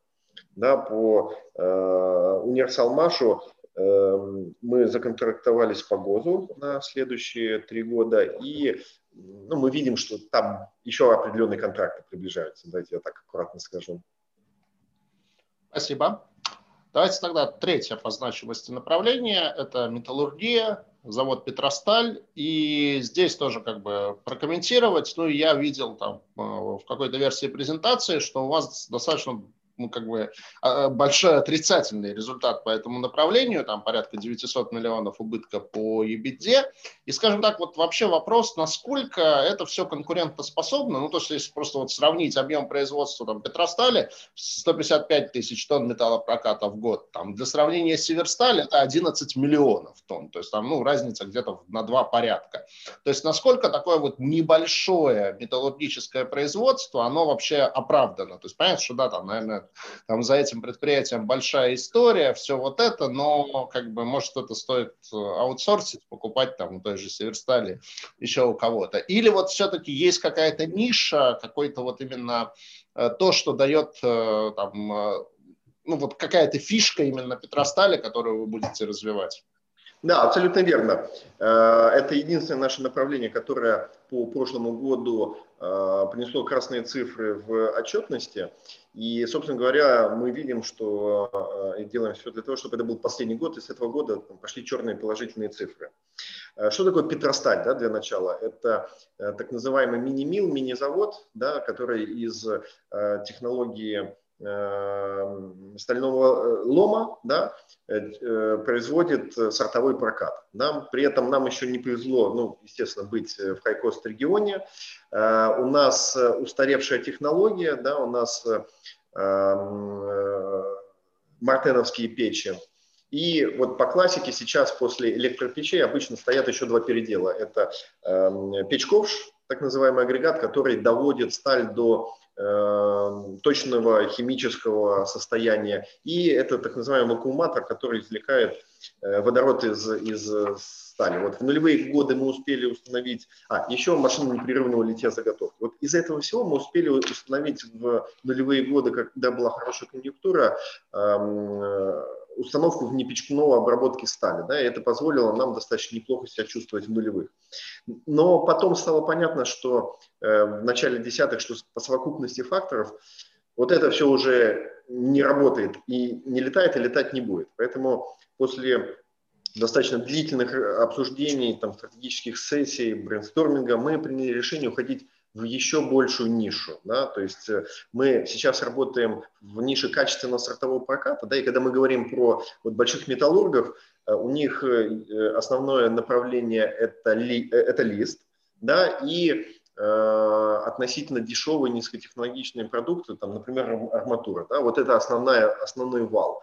Да, по э, Универсалмашу э, мы законтрактовались по ГОЗу на следующие три года, и ну, мы видим, что там еще определенные контракты приближаются. Давайте я так аккуратно скажу. Спасибо. Давайте тогда третье по значимости направление – это металлургия, завод Петросталь. И здесь тоже как бы прокомментировать. Ну, я видел там э, в какой-то версии презентации, что у вас достаточно ну, как бы а, большой отрицательный результат по этому направлению, там порядка 900 миллионов убытка по EBITDA. И, скажем так, вот вообще вопрос, насколько это все конкурентоспособно, ну, то, что если просто вот сравнить объем производства там Петростали, 155 тысяч тонн металлопроката в год, там, для сравнения с Северсталь это 11 миллионов тонн, то есть там, ну, разница где-то на два порядка. То есть насколько такое вот небольшое металлургическое производство, оно вообще оправдано. То есть понятно, что да, там, наверное, там за этим предприятием большая история, все вот это, но как бы может это стоит э, аутсорсить, покупать там у той же Северстали, еще у кого-то. Или вот все-таки есть какая-то ниша, какой-то вот именно э, то, что дает э, там, ну вот какая-то фишка именно Петростали, которую вы будете развивать. Да, абсолютно верно. Это единственное наше направление, которое по прошлому году принесло красные цифры в отчетности. И, собственно говоря, мы видим, что э, делаем все для того, чтобы это был последний год, и с этого года пошли черные положительные цифры. Э, что такое Петросталь да, для начала? Это э, так называемый мини-мил, мини-завод, да, который из технологии стального лома да, производит сортовой прокат. Нам, при этом нам еще не повезло, ну, естественно, быть в хай-кост регионе. У нас устаревшая технология, да, у нас мартеновские печи, и вот по классике сейчас после электропечей обычно стоят еще два передела. Это э, печь-ковш, так называемый агрегат, который доводит сталь до э, точного химического состояния. И это так называемый вакууматор, который извлекает э, водород из, из стали. Вот в нулевые годы мы успели установить, а, еще машину непрерывного литья заготовки. Вот из этого всего мы успели установить в нулевые годы, когда была хорошая конъюнктура, э, установку внепечкного обработки стали. Да, и это позволило нам достаточно неплохо себя чувствовать в нулевых. Но потом стало понятно, что э, в начале десятых, что по совокупности факторов вот это все уже не работает и не летает, и летать не будет. Поэтому после достаточно длительных обсуждений, там, стратегических сессий, брейнсторминга, мы приняли решение уходить в еще большую нишу. Да? То есть э, мы сейчас работаем в нише качественного сортового проката, да, и когда мы говорим про вот больших металлургов, э, у них э, основное направление это, ли, это лист, да, и э, относительно дешевые низкотехнологичные продукты, там, например, арматура, да, вот это основная, основной вал.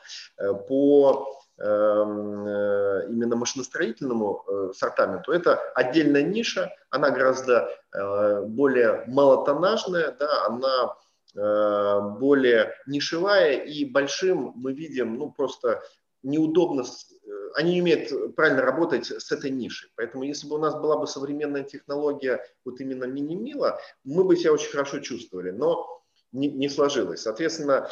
По э, именно машиностроительному э, сортаменту, это отдельная ниша, она гораздо э, более малотонажная, да, она более нишевая и большим мы видим, ну просто неудобно, они не умеют правильно работать с этой нишей. Поэтому если бы у нас была бы современная технология вот именно мини-мила, мы бы себя очень хорошо чувствовали, но не, не сложилось. Соответственно,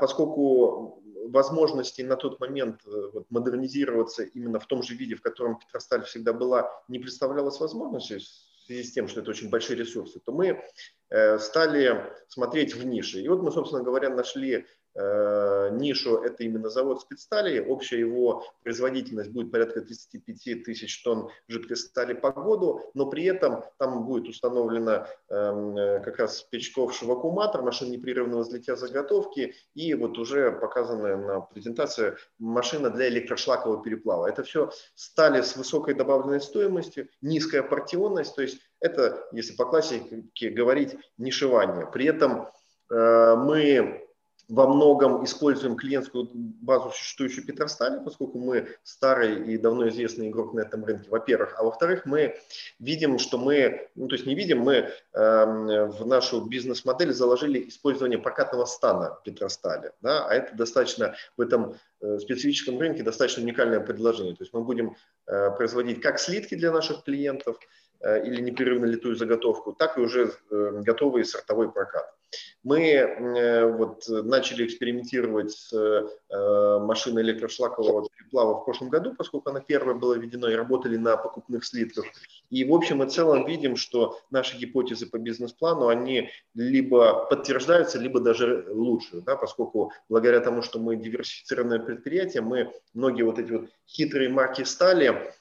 поскольку возможности на тот момент э, вот, модернизироваться именно в том же виде, в котором Петросталь всегда была, не представлялось возможности в связи с тем, что это очень большие ресурсы, то мы стали смотреть в ниши. И вот мы, собственно говоря, нашли Э, нишу, это именно завод спецстали. Общая его производительность будет порядка 35 тысяч тонн жидкой стали по году, но при этом там будет установлена эм, э, как раз печковший вакууматор, машина непрерывного взлетия заготовки и вот уже показанная на презентации машина для электрошлакового переплава. Это все стали с высокой добавленной стоимостью, низкая партионность, то есть это, если по классике говорить, нишевание. При этом э, мы во многом используем клиентскую базу, существующую Петростали, поскольку мы старый и давно известный игрок на этом рынке, во-первых. А во-вторых, мы видим, что мы, ну то есть не видим, мы э, в нашу бизнес-модель заложили использование прокатного стана Петростали. Да? А это достаточно в этом э, специфическом рынке достаточно уникальное предложение. То есть мы будем э, производить как слитки для наших клиентов или непрерывно литую заготовку, так и уже э, готовый сортовой прокат. Мы э, вот начали экспериментировать с э, машиной электрошлакового переплава в прошлом году, поскольку она первая была введена и работали на покупных слитках. И в общем и целом видим, что наши гипотезы по бизнес-плану, они либо подтверждаются, либо даже лучше, да, поскольку благодаря тому, что мы диверсифицированное предприятие, мы многие вот эти вот хитрые марки стали, э,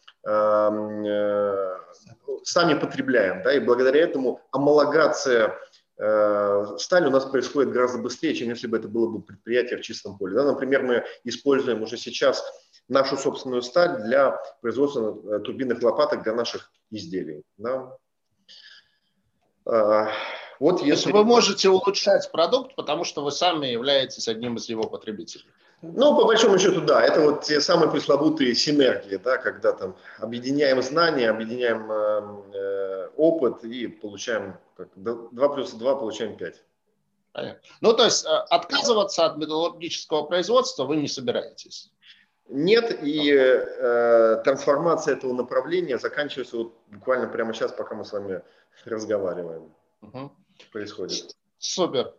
сами потребляем, да, и благодаря этому амалогация Э, сталь у нас происходит гораздо быстрее, чем если бы это было бы предприятие в чистом поле. Да, например, мы используем уже сейчас нашу собственную сталь для производства э, турбинных лопаток для наших изделий. Да. А, вот если... вы можете улучшать продукт, потому что вы сами являетесь одним из его потребителей. Ну, по большому счету, да, это вот те самые пресловутые синергии, да, когда там объединяем знания, объединяем э, э опыт и получаем как, 2 плюс 2 получаем 5. Понятно. Ну, то есть э, отказываться от металлургического производства вы не собираетесь? Нет, и э, трансформация этого направления заканчивается вот буквально прямо сейчас, пока мы с вами разговариваем. Угу. Происходит. Супер.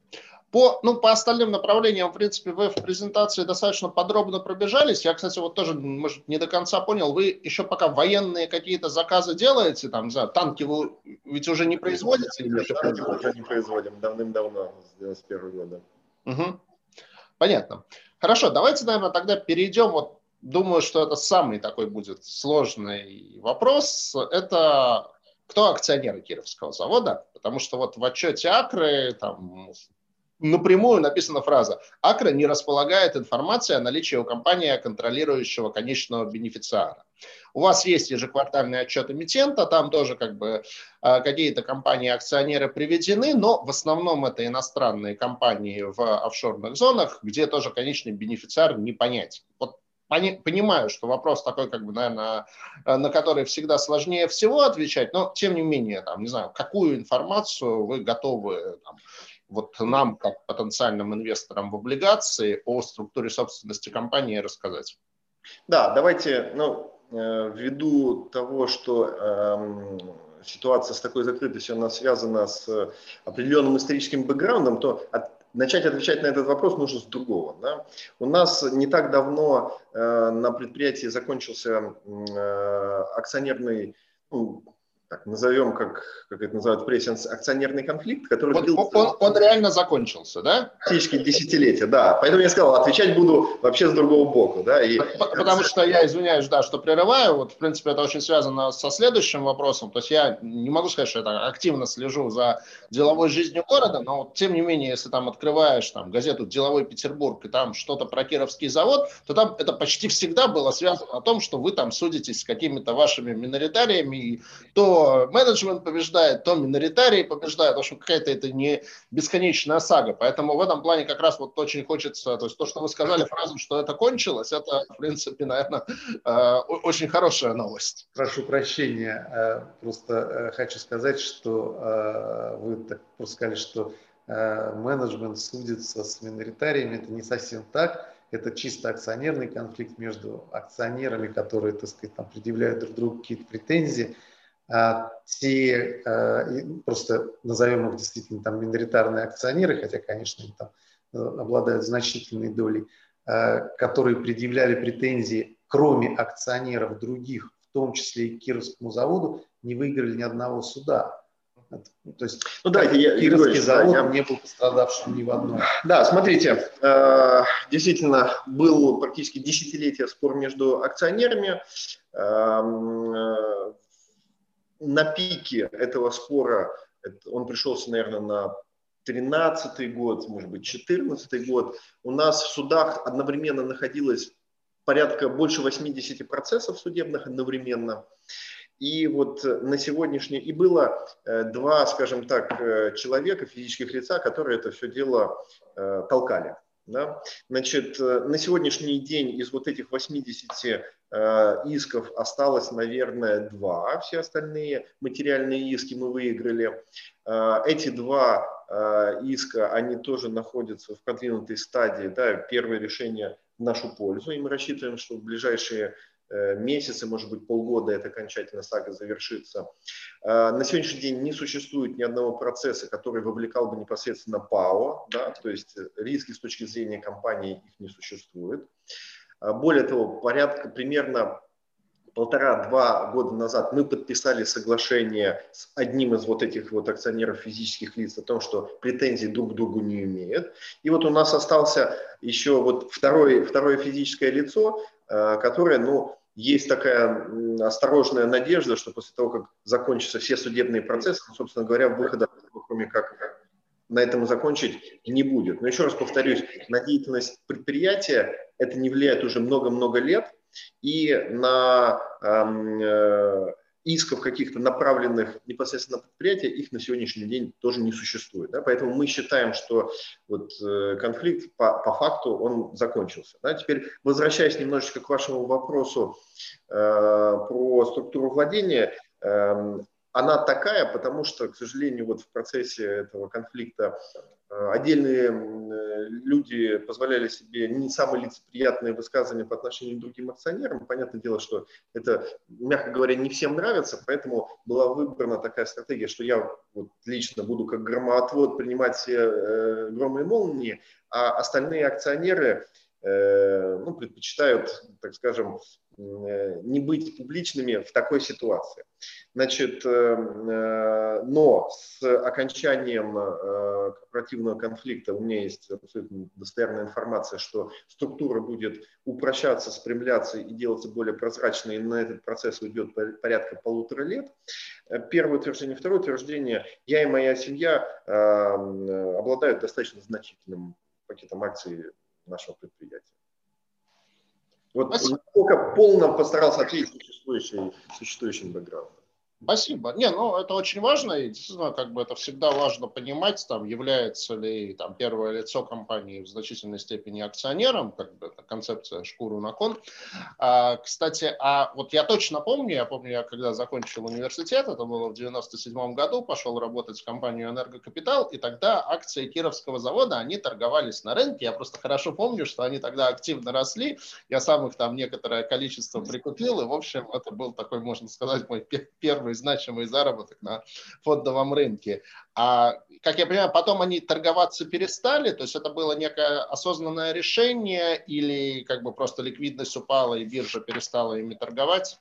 По, ну, по остальным направлениям, в принципе, вы в презентации достаточно подробно пробежались. Я, кстати, вот тоже, может, не до конца понял, вы еще пока военные какие-то заказы делаете, там, за танки вы ведь уже не производите? Нет, танки мы уже не производим давным-давно, с 91 года. Угу. Понятно. Хорошо, давайте, наверное, тогда перейдем, вот, думаю, что это самый такой будет сложный вопрос. Это кто акционеры Кировского завода? Потому что вот в отчете Акры, там, напрямую написана фраза «Акра не располагает информацией о наличии у компании контролирующего конечного бенефициара». У вас есть ежеквартальный отчет эмитента, там тоже как бы а, какие-то компании-акционеры приведены, но в основном это иностранные компании в офшорных зонах, где тоже конечный бенефициар непонятен. Вот понимаю, что вопрос такой, как бы, наверное, на который всегда сложнее всего отвечать, но тем не менее, там, не знаю, какую информацию вы готовы там, вот нам, как потенциальным инвесторам в облигации, о структуре собственности компании рассказать? Да, давайте, ну, Э, ввиду того, что эм, ситуация с такой закрытостью, она связана с определенным историческим бэкграундом, то от, начать отвечать на этот вопрос нужно с другого. Да? У нас не так давно э, на предприятии закончился э, акционерный, ну, так назовем, как, как это называют в прессе, акционерный конфликт, который вот длился... Он, он реально закончился, да? Практически десятилетия, да. Поэтому я сказал, отвечать буду вообще с другого бока, да. И... Потому что я извиняюсь, да, что прерываю. Вот, в принципе, это очень связано со следующим вопросом. То есть я не могу сказать, что я активно слежу за деловой жизнью города, но вот, тем не менее, если там открываешь там газету «Деловой Петербург» и там что-то про Кировский завод, то там это почти всегда было связано о том, что вы там судитесь с какими-то вашими миноритариями, и то менеджмент побеждает, то миноритарии побеждают. В общем, какая-то это не бесконечная сага. Поэтому в этом плане как раз вот очень хочется, то есть то, что вы сказали фразу, что это кончилось, это, в принципе, наверное, э, очень хорошая новость. Прошу прощения, э, просто э, хочу сказать, что вы так просто сказали, что менеджмент судится с миноритариями. Это не совсем так. Это чисто акционерный конфликт между акционерами, которые, так сказать, там, предъявляют друг другу какие-то претензии те, а, просто назовем их действительно там миноритарные акционеры, хотя, конечно, они там э, обладают значительной долей, а, которые предъявляли претензии, кроме акционеров других, в том числе и Кировскому заводу, не выиграли ни одного суда. То есть ну, давайте, я, Кировский завод да, я... не был пострадавшим ни в одном. Да, смотрите, э, действительно был практически десятилетие спор между акционерами. Эм, э, на пике этого спора, он пришелся, наверное, на 13 год, может быть, 14 год, у нас в судах одновременно находилось порядка больше 80 процессов судебных одновременно. И вот на сегодняшний... И было э, два, скажем так, э, человека, физических лица, которые это все дело э, толкали. Да? Значит, на сегодняшний день из вот этих 80 Э, исков осталось, наверное, два. Все остальные материальные иски мы выиграли. Э, эти два э, иска, они тоже находятся в продвинутой стадии. Да, первое решение в нашу пользу. И мы рассчитываем, что в ближайшие месяцы, может быть, полгода эта окончательно сага завершится. На сегодняшний день не существует ни одного процесса, который вовлекал бы непосредственно ПАО, да, то есть риски с точки зрения компании их не существует. Более того, порядка примерно полтора-два года назад мы подписали соглашение с одним из вот этих вот акционеров физических лиц о том, что претензий друг к другу не имеют. И вот у нас остался еще вот второе, второе физическое лицо, а, которое, ну, есть такая осторожная надежда, что после того, как закончатся все судебные процессы, собственно говоря, выхода, кроме как на этом закончить не будет. Но еще раз повторюсь, на деятельность предприятия это не влияет уже много-много лет, и на эм, э, исков каких-то направленных непосредственно на предприятие, их на сегодняшний день тоже не существует. Да? Поэтому мы считаем, что вот, э, конфликт по, по факту он закончился. Да? Теперь возвращаясь немножечко к вашему вопросу э, про структуру владения, э, она такая, потому что, к сожалению, вот в процессе этого конфликта отдельные э, люди позволяли себе не самые лицеприятные высказывания по отношению к другим акционерам. Понятное дело, что это, мягко говоря, не всем нравится, поэтому была выбрана такая стратегия, что я вот лично буду как громоотвод принимать все э, громы и молнии, а остальные акционеры ну, предпочитают, так скажем, не быть публичными в такой ситуации. Значит, но с окончанием корпоративного конфликта у меня есть абсолютно достоверная информация, что структура будет упрощаться, спрямляться и делаться более прозрачной, и на этот процесс уйдет порядка полутора лет. Первое утверждение. Второе утверждение. Я и моя семья обладают достаточно значительным пакетом акций нашего предприятия. Вот насколько полно постарался ответить существующий, существующим бэкграундом. Спасибо. Не, ну это очень важно, и действительно, как бы это всегда важно понимать, там, является ли там, первое лицо компании в значительной степени акционером, как бы это концепция шкуру на кон. А, кстати, а вот я точно помню, я помню, я когда закончил университет, это было в 97 году, пошел работать в компанию «Энергокапитал», и тогда акции Кировского завода, они торговались на рынке, я просто хорошо помню, что они тогда активно росли, я сам их там некоторое количество прикупил, и, в общем, это был такой, можно сказать, мой первый первый значимый заработок на фондовом рынке. А, как я понимаю, потом они торговаться перестали, то есть это было некое осознанное решение или как бы просто ликвидность упала и биржа перестала ими торговать?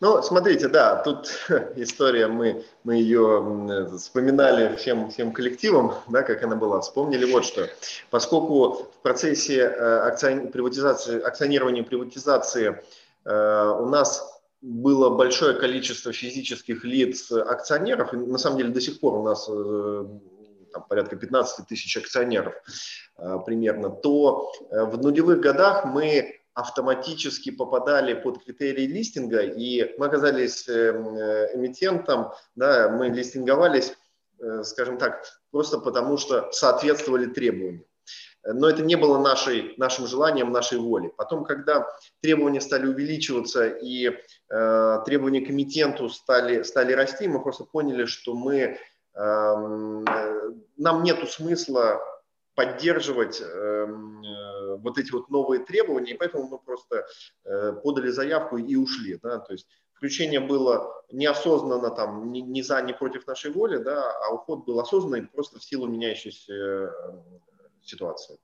Ну, смотрите, да, тут история, мы, мы ее вспоминали всем, всем коллективом, да, как она была. Вспомнили вот что. Поскольку в процессе э, акцион, приватизации, акционирования приватизации э, у нас было большое количество физических лиц акционеров, и на самом деле до сих пор у нас э, там, порядка 15 тысяч акционеров э, примерно, то э, в нулевых годах мы автоматически попадали под критерии листинга, и мы оказались эмитентом, да, мы листинговались, скажем так, просто потому что соответствовали требованиям но это не было нашей, нашим желанием, нашей волей. Потом, когда требования стали увеличиваться и э, требования к эмитенту стали, стали расти, мы просто поняли, что мы, эм, э, нам нет смысла поддерживать э, э, вот эти вот новые требования, и поэтому мы просто э, подали заявку и ушли. Да? То есть включение было неосознанно, там, ни, ни за, ни против нашей воли, да, а уход был осознанный просто в силу меняющейся э, ситуации.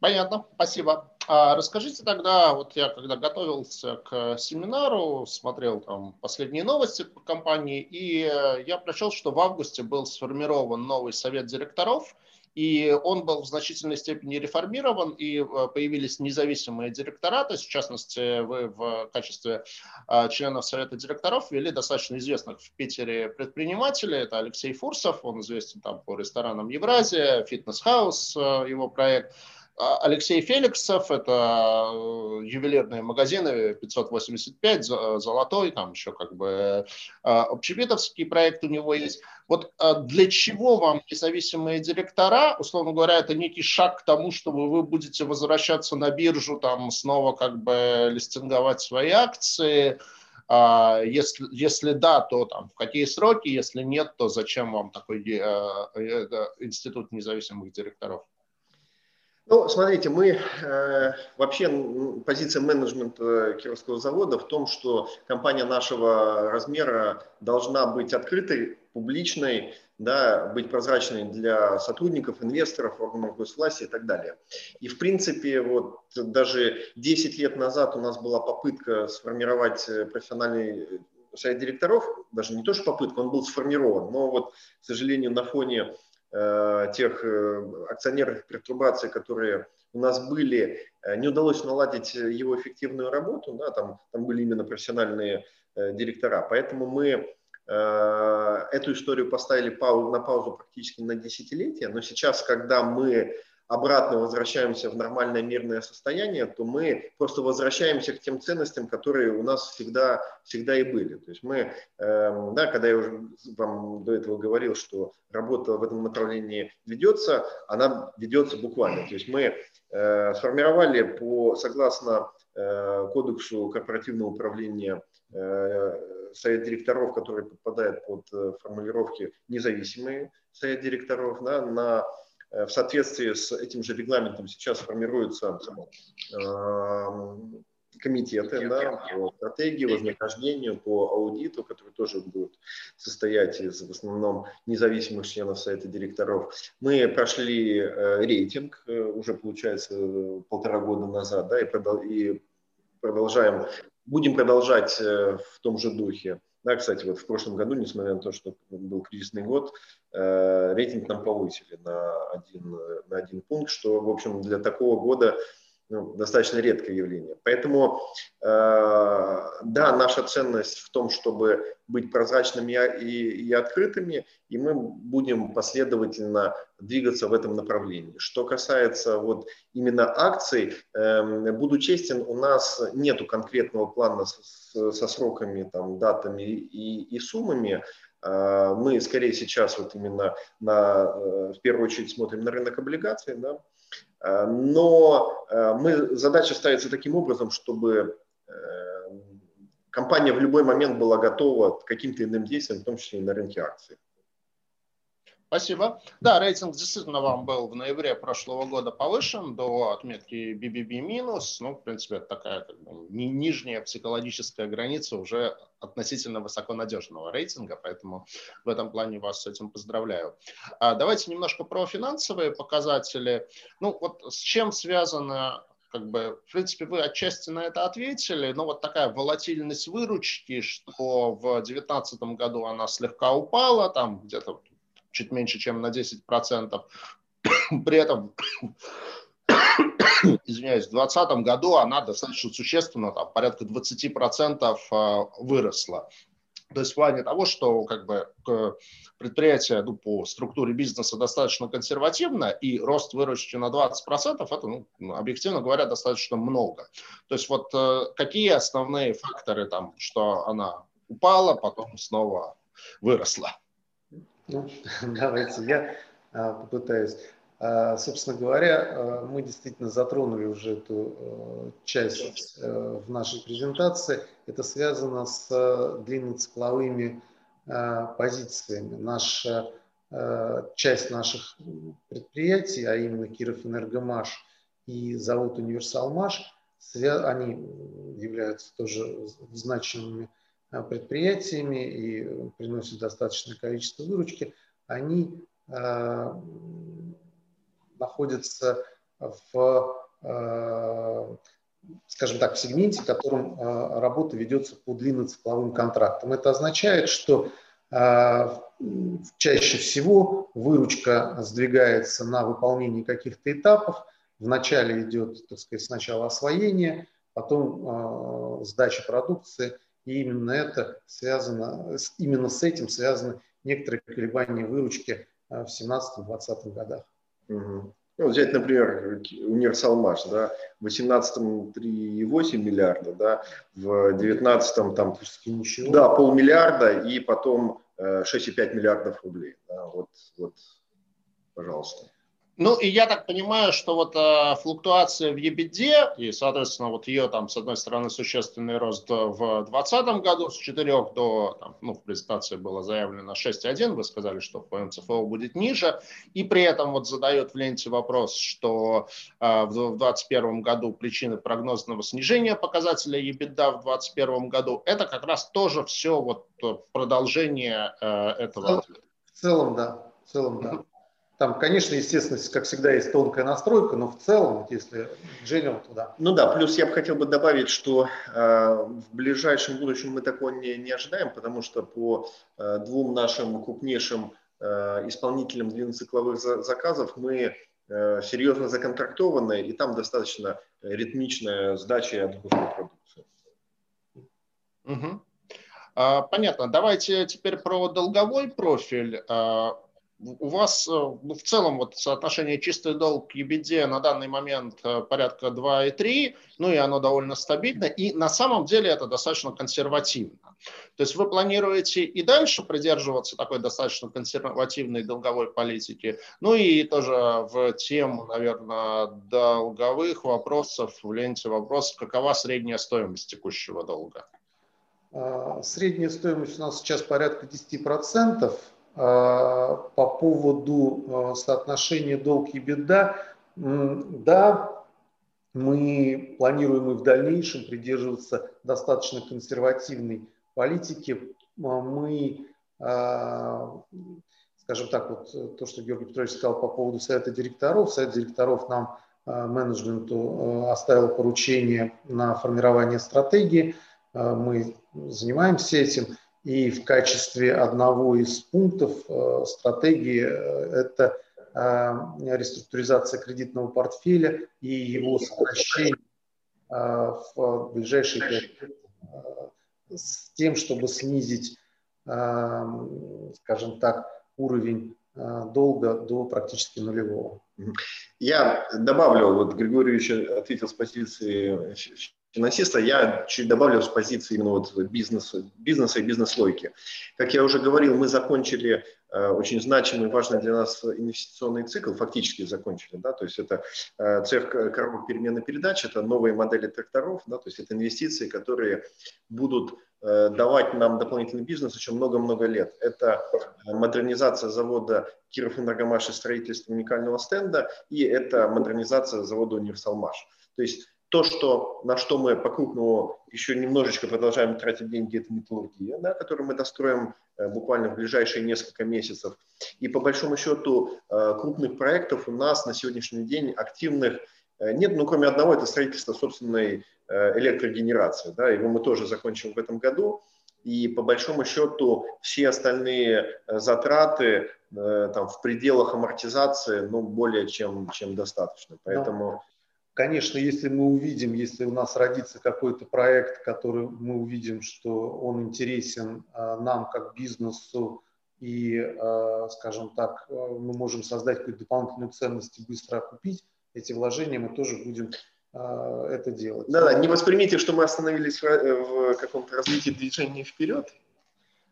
Понятно, спасибо. А расскажите тогда, вот я когда готовился к семинару, смотрел там последние новости по компании, и я прочел, что в августе был сформирован новый совет директоров – и он был в значительной степени реформирован, и э, появились независимые директора, то есть, в частности, вы в качестве э, членов Совета директоров ввели достаточно известных в Питере предпринимателей, это Алексей Фурсов, он известен там по ресторанам Евразия, Фитнес-хаус, э, его проект, Алексей Феликсов, это э, ювелирные магазины 585, Золотой, там еще как бы а, общепитовский проект у него есть. Вот а, для чего вам независимые директора, условно говоря, это некий шаг к тому, чтобы вы будете возвращаться на биржу, там снова как бы листинговать свои акции, если, если да, то там в какие сроки, если нет, то зачем вам такой э, э, институт независимых директоров? Ну, смотрите, мы э, вообще позиция менеджмента Кировского завода в том, что компания нашего размера должна быть открытой, публичной, да, быть прозрачной для сотрудников, инвесторов, органов госвласти и так далее. И в принципе, вот даже 10 лет назад у нас была попытка сформировать э, профессиональный э, совет директоров, даже не то, что попытка, он был сформирован, но вот, к сожалению, на фоне тех э, акционерных пертурбаций, которые у нас были, э, не удалось наладить его эффективную работу, да, там, там были именно профессиональные директора. Поэтому мы эту историю поставили на паузу практически на десятилетие, но сейчас, когда мы обратно возвращаемся в нормальное мирное состояние, то мы просто возвращаемся к тем ценностям, которые у нас всегда, всегда и были. То есть мы, э, да, когда я уже вам до этого говорил, что работа в этом направлении ведется, она ведется буквально. То есть мы э, сформировали по, согласно э, кодексу корпоративного управления э, совет директоров, который подпадает под э, формулировки независимые совет директоров, да, на в соответствии с этим же регламентом сейчас формируется эм, комитеты да, по стратегии, вознаграждению, по аудиту, которые тоже будут состоять из в основном независимых членов совета директоров. Мы прошли э, рейтинг э, уже, получается, полтора года назад, да, и, продол- и продолжаем, будем продолжать э, в том же духе. Да, кстати, вот в прошлом году, несмотря на то, что был кризисный год, э, рейтинг нам повысили на один, на один пункт, что, в общем, для такого года ну, достаточно редкое явление. Поэтому, э, да, наша ценность в том, чтобы быть прозрачными и, и открытыми, и мы будем последовательно двигаться в этом направлении. Что касается вот именно акций, э, буду честен, у нас нету конкретного плана с, со сроками, там, датами и, и суммами. Э, мы скорее сейчас вот именно на, э, в первую очередь смотрим на рынок облигаций, да, но э, мы, задача ставится таким образом, чтобы э, компания в любой момент была готова к каким-то иным действиям, в том числе и на рынке акций. Спасибо. Да, рейтинг действительно вам был в ноябре прошлого года повышен до отметки BBB-. Ну, в принципе, это такая как бы, нижняя психологическая граница уже относительно высоконадежного рейтинга, поэтому в этом плане вас с этим поздравляю. А давайте немножко про финансовые показатели. Ну, вот с чем связано как бы, в принципе, вы отчасти на это ответили, но вот такая волатильность выручки, что в 2019 году она слегка упала, там где-то чуть меньше, чем на 10%. При этом, извиняюсь, в 2020 году она достаточно существенно, там, порядка 20% а, выросла. То есть в плане того, что как бы предприятие ну, по структуре бизнеса достаточно консервативно, и рост выручки на 20% это, ну, объективно говоря, достаточно много. То есть вот э, какие основные факторы там, что она упала, потом снова выросла? Ну, давайте я а, попытаюсь. А, собственно говоря, а, мы действительно затронули уже эту часть в нашей презентации. Это связано с длинноцикловыми позициями. Наша часть наших предприятий, а именно Киров Энергомаш и завод Универсалмаш, они являются тоже значимыми Э, предприятиями и приносят достаточное количество выручки, они э, находятся в, э, скажем так, в сегменте, в котором э, работа ведется по длинноцикловым контрактам. Это означает, что э, чаще всего выручка сдвигается на выполнение каких-то этапов. Вначале идет, так сказать, сначала освоение, потом э, сдача продукции – и именно это связано, именно с этим связаны некоторые колебания выручки э, в 2017-2020 годах. Угу. Ну, взять, например, Универсалмаш, да, в 18-м 3,8 миллиарда, да, в 19-м там ничего. Да, полмиллиарда и потом 6,5 э, миллиардов рублей. Да, вот, вот, пожалуйста. Ну, и я так понимаю, что вот э, флуктуация в EBITDA, и, соответственно, вот ее там, с одной стороны, существенный рост в 2020 году с 4 до, там, ну, в презентации было заявлено 6,1, вы сказали, что по МЦФО будет ниже, и при этом вот задает в ленте вопрос, что э, в 2021 году причины прогнозного снижения показателя EBITDA в 2021 году, это как раз тоже все вот продолжение э, этого ответа. В целом, да. В целом, да. Там, конечно, естественно, как всегда, есть тонкая настройка, но в целом, если general туда. Ну да, плюс я бы хотел бы добавить, что э, в ближайшем будущем мы такого не, не ожидаем, потому что по э, двум нашим крупнейшим э, исполнителям длинноцикловых за, заказов мы э, серьезно законтрактованы, и там достаточно ритмичная сдача и отгрузка продукции. Угу. Понятно. Давайте теперь про долговой профиль. У вас э, ну, в целом вот соотношение чистый долг к EBITDA на данный момент э, порядка 2,3, ну и оно довольно стабильно, и на самом деле это достаточно консервативно. То есть вы планируете и дальше придерживаться такой достаточно консервативной долговой политики, ну и тоже в тему, наверное, долговых вопросов, в ленте вопросов, какова средняя стоимость текущего долга? А, средняя стоимость у нас сейчас порядка 10%. А, по поводу а, соотношения долг и беда, да, мы планируем и в дальнейшем придерживаться достаточно консервативной политики. Мы, скажем так, вот то, что Георгий Петрович сказал по поводу совета директоров. Совет директоров нам менеджменту оставил поручение на формирование стратегии. Мы занимаемся этим. И в качестве одного из пунктов э, стратегии э, это э, реструктуризация кредитного портфеля и его сокращение в ближайшие пять лет с тем, чтобы снизить, скажем так, уровень долга до практически нулевого. Я добавлю, вот Григорьевич ответил с позиции финансиста, я чуть добавлю с позиции именно вот бизнеса, бизнеса и бизнес-логики. Как я уже говорил, мы закончили э, очень значимый, важный для нас инвестиционный цикл, фактически закончили, да, то есть это э, цех коробок перемены передач, это новые модели тракторов, да, то есть это инвестиции, которые будут э, давать нам дополнительный бизнес еще много-много лет. Это модернизация завода Киров Энергомаш и строительство уникального стенда, и это модернизация завода Универсалмаш. То есть то, что, на что мы по-крупному еще немножечко продолжаем тратить деньги, это металлургия, да, которую мы достроим э, буквально в ближайшие несколько месяцев. И по большому счету э, крупных проектов у нас на сегодняшний день активных э, нет, ну кроме одного, это строительство собственной электрогенерации. Да, его мы тоже закончим в этом году. И по большому счету все остальные затраты там, в пределах амортизации ну, более чем, чем достаточно. Поэтому Конечно, если мы увидим, если у нас родится какой-то проект, который мы увидим, что он интересен а, нам как бизнесу, и, а, скажем так, а, мы можем создать какую-то дополнительную ценность и быстро окупить эти вложения, мы тоже будем это делать. Да, да, не воспримите, что мы остановились в, в каком-то развитии движения вперед.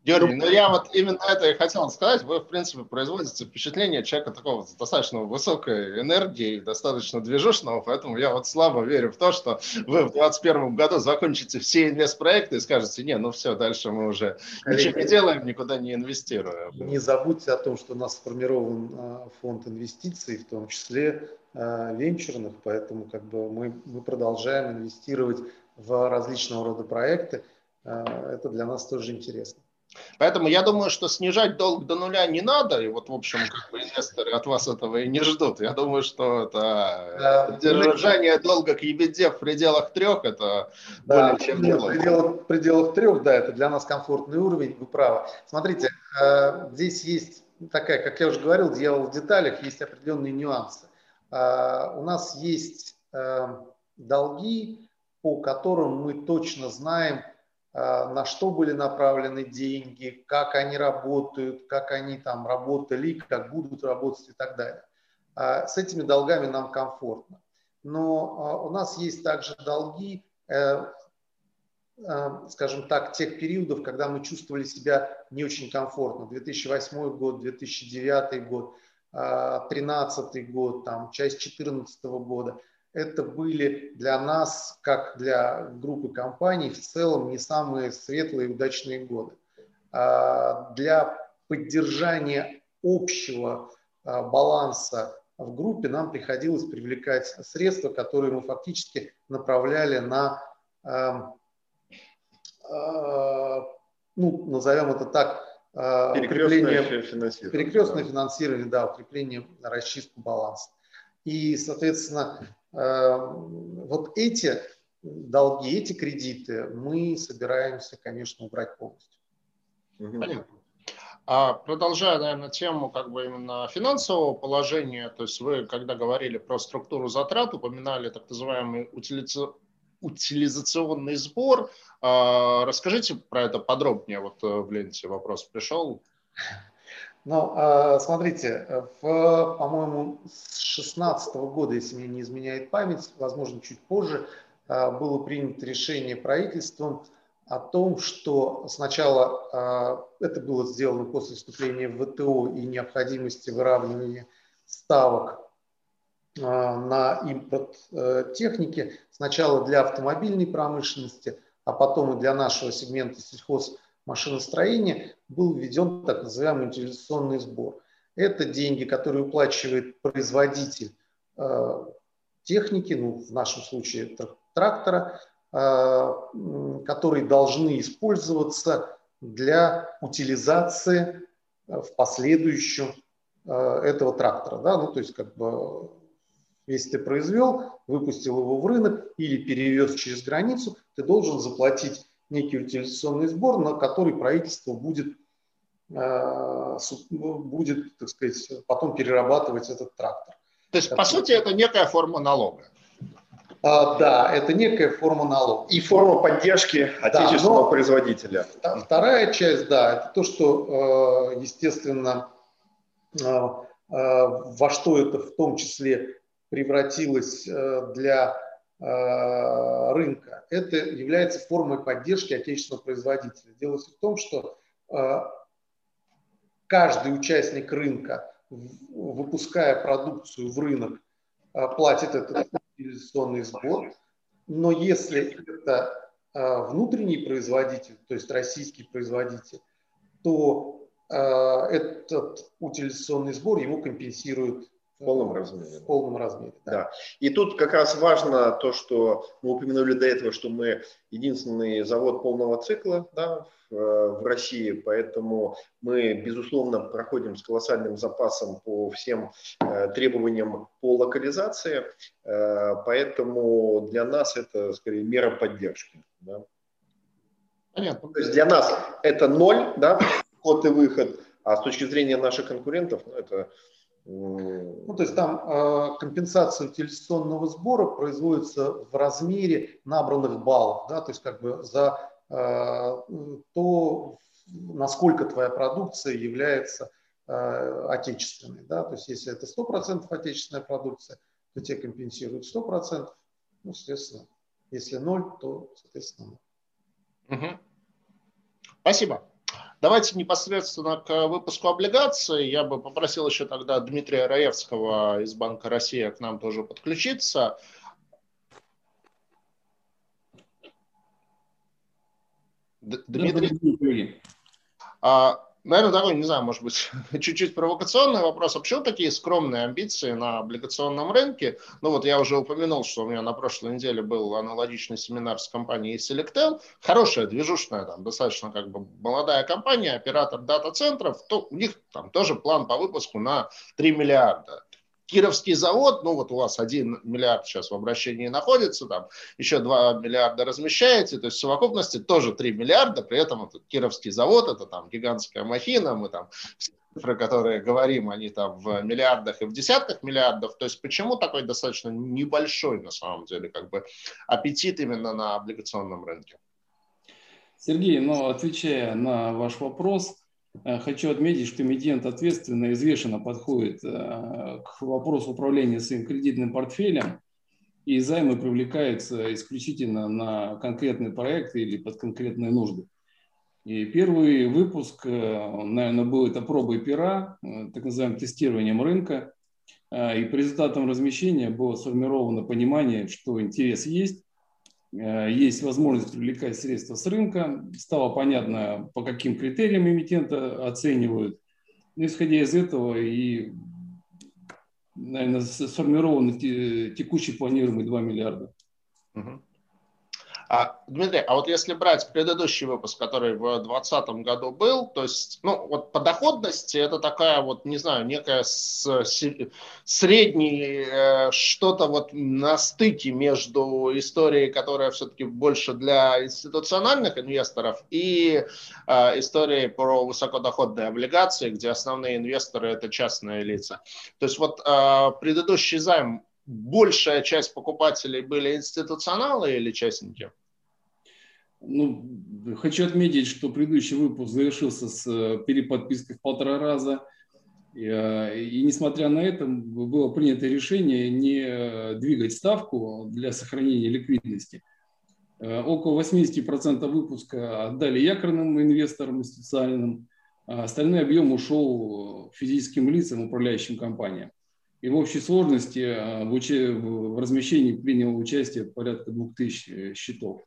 Георгий, ну я вот именно это и хотел сказать. Вы, в принципе, производите впечатление человека такого с достаточно высокой энергией, достаточно движущего, поэтому я вот слабо верю в то, что вы в 2021 году закончите все инвестпроекты и скажете, не, ну все, дальше мы уже ничего не делаем, никуда не инвестируем. Не забудьте о том, что у нас сформирован а, фонд инвестиций, в том числе а, венчурных, поэтому как бы мы, мы продолжаем инвестировать в различного рода проекты. А, это для нас тоже интересно. Поэтому я думаю, что снижать долг до нуля не надо, и вот, в общем, как бы инвесторы от вас этого и не ждут. Я думаю, что это держание долга к ебеде в пределах трех, это да, более чем нет, в пределах, в пределах трех, да, это для нас комфортный уровень, вы правы. Смотрите, э, здесь есть такая, как я уже говорил, дьявол в деталях, есть определенные нюансы. Э, у нас есть э, долги, по которым мы точно знаем, на что были направлены деньги, как они работают, как они там работали, как будут работать и так далее. А, с этими долгами нам комфортно. Но а, у нас есть также долги, э, скажем так, тех периодов, когда мы чувствовали себя не очень комфортно. 2008 год, 2009 год, 2013 год, там, часть 2014 года – это были для нас, как для группы компаний, в целом не самые светлые и удачные годы. А, для поддержания общего а, баланса в группе нам приходилось привлекать средства, которые мы фактически направляли на, а, ну, назовем это так, перекрестное финансирование. Перекрестное да. финансирование, да, укрепление, расчистку баланса. И, соответственно, Эм, вот эти долги, эти кредиты мы собираемся, конечно, убрать полностью. Понятно. А продолжая, наверное, тему как бы именно финансового положения, то есть вы, когда говорили про структуру затрат, упоминали так называемый утилиза... утилизационный сбор. А, расскажите про это подробнее. Вот э, в ленте вопрос пришел. Ну, а, смотрите, в, по-моему, с 2016 года, если мне не изменяет память, возможно, чуть позже, а, было принято решение правительством о том, что сначала а, это было сделано после вступления в ВТО и необходимости выравнивания ставок на импорт э, техники, сначала для автомобильной промышленности, а потом и для нашего сегмента сельхоз машиностроения был введен так называемый утилизационный сбор. Это деньги, которые уплачивает производитель э, техники, ну, в нашем случае трактора, которые должны использоваться для утилизации в последующем этого трактора. Да? Ну, то есть как бы если ты произвел, выпустил его в рынок или перевез через границу, ты должен заплатить некий утилизационный сбор, на который правительство будет, э, будет так сказать, потом перерабатывать этот трактор. То есть, по сути, это некая форма налога. А, да, это некая форма налога. И форма поддержки отечественного да, производителя. Вторая часть, да, это то, что, э, естественно, э, во что это в том числе превратилась э, для рынка, это является формой поддержки отечественного производителя. Дело в том, что э, каждый участник рынка, выпуская продукцию в рынок, платит этот утилизационный сбор. Но если это внутренний производитель, то есть российский производитель, то этот утилизационный сбор ему компенсирует в полном размере. В полном размере, да. да. И тут как раз важно то, что мы упомянули до этого, что мы единственный завод полного цикла да, в, в России, поэтому мы, безусловно, проходим с колоссальным запасом по всем э, требованиям по локализации, э, поэтому для нас это, скорее, мера поддержки. Да. Понятно. То есть для нас это ноль, да, вход и выход, а с точки зрения наших конкурентов, ну, это ну, то есть там э, компенсация утилизационного сбора производится в размере набранных баллов, да, то есть как бы за э, то, насколько твоя продукция является э, отечественной, да, то есть если это 100% отечественная продукция, то тебе компенсируют 100%, ну, соответственно, если 0, то, соответственно, 0. Угу. Спасибо. Давайте непосредственно к выпуску облигаций. Я бы попросил еще тогда Дмитрия Раевского из Банка России к нам тоже подключиться. Дмитрий, а, Наверное, такой, не знаю, может быть, чуть-чуть провокационный вопрос. А почему такие скромные амбиции на облигационном рынке? Ну вот я уже упомянул, что у меня на прошлой неделе был аналогичный семинар с компанией Selectel. Хорошая, движущая, там, достаточно как бы молодая компания, оператор дата-центров. То, у них там тоже план по выпуску на 3 миллиарда. Кировский завод, ну вот у вас 1 миллиард сейчас в обращении находится, там еще 2 миллиарда размещаете, то есть в совокупности тоже 3 миллиарда, при этом этот Кировский завод, это там гигантская махина, мы там цифры, которые говорим, они там в миллиардах и в десятках миллиардов, то есть почему такой достаточно небольшой на самом деле как бы аппетит именно на облигационном рынке? Сергей, ну отвечая на ваш вопрос, хочу отметить, что эмитент ответственно и взвешенно подходит э, к вопросу управления своим кредитным портфелем, и займы привлекаются исключительно на конкретные проекты или под конкретные нужды. И первый выпуск, э, наверное, был это пробой пера, так называемым тестированием рынка. И по результатам размещения было сформировано понимание, что интерес есть, Э, есть возможность привлекать средства с рынка. Стало понятно, по каким критериям эмитента оценивают. Исходя из этого и, наверное, сформированы текущий планируемый 2 миллиарда. Угу. А, Дмитрий, а вот если брать предыдущий выпуск, который в 2020 году был, то есть, ну, вот по доходности это такая вот, не знаю, некая средний, э, что-то вот на стыке между историей, которая все-таки больше для институциональных инвесторов, и э, историей про высокодоходные облигации, где основные инвесторы это частные лица. То есть вот э, предыдущий займ большая часть покупателей были институционалы или частники? Ну, хочу отметить, что предыдущий выпуск завершился с э, переподпиской в полтора раза. И, э, и несмотря на это, было принято решение не э, двигать ставку для сохранения ликвидности. Около 80% выпуска отдали якорным инвесторам институциональным, а остальной объем ушел физическим лицам, управляющим компаниям. И в общей сложности э, в, уч... в размещении приняло участие порядка 2000 э, счетов.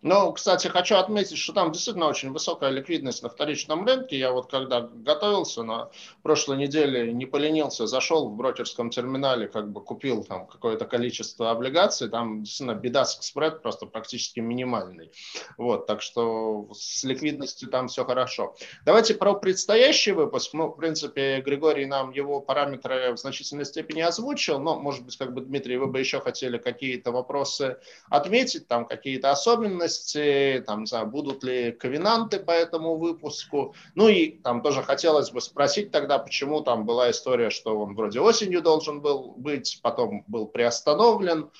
Ну, кстати, хочу отметить, что там действительно очень высокая ликвидность на вторичном рынке. Я вот когда готовился на прошлой неделе, не поленился, зашел в брокерском терминале, как бы купил там какое-то количество облигаций. Там действительно беда с спред просто практически минимальный. Вот, так что с ликвидностью там все хорошо. Давайте про предстоящий выпуск. Ну, в принципе, Григорий нам его параметры в значительной степени озвучил, но, может быть, как бы, Дмитрий, вы бы еще хотели какие-то вопросы отметить, там какие-то особенности особенности, там, не знаю, будут ли ковенанты по этому выпуску. Ну и там тоже хотелось бы спросить тогда, почему там была история, что он вроде осенью должен был быть, потом был приостановлен.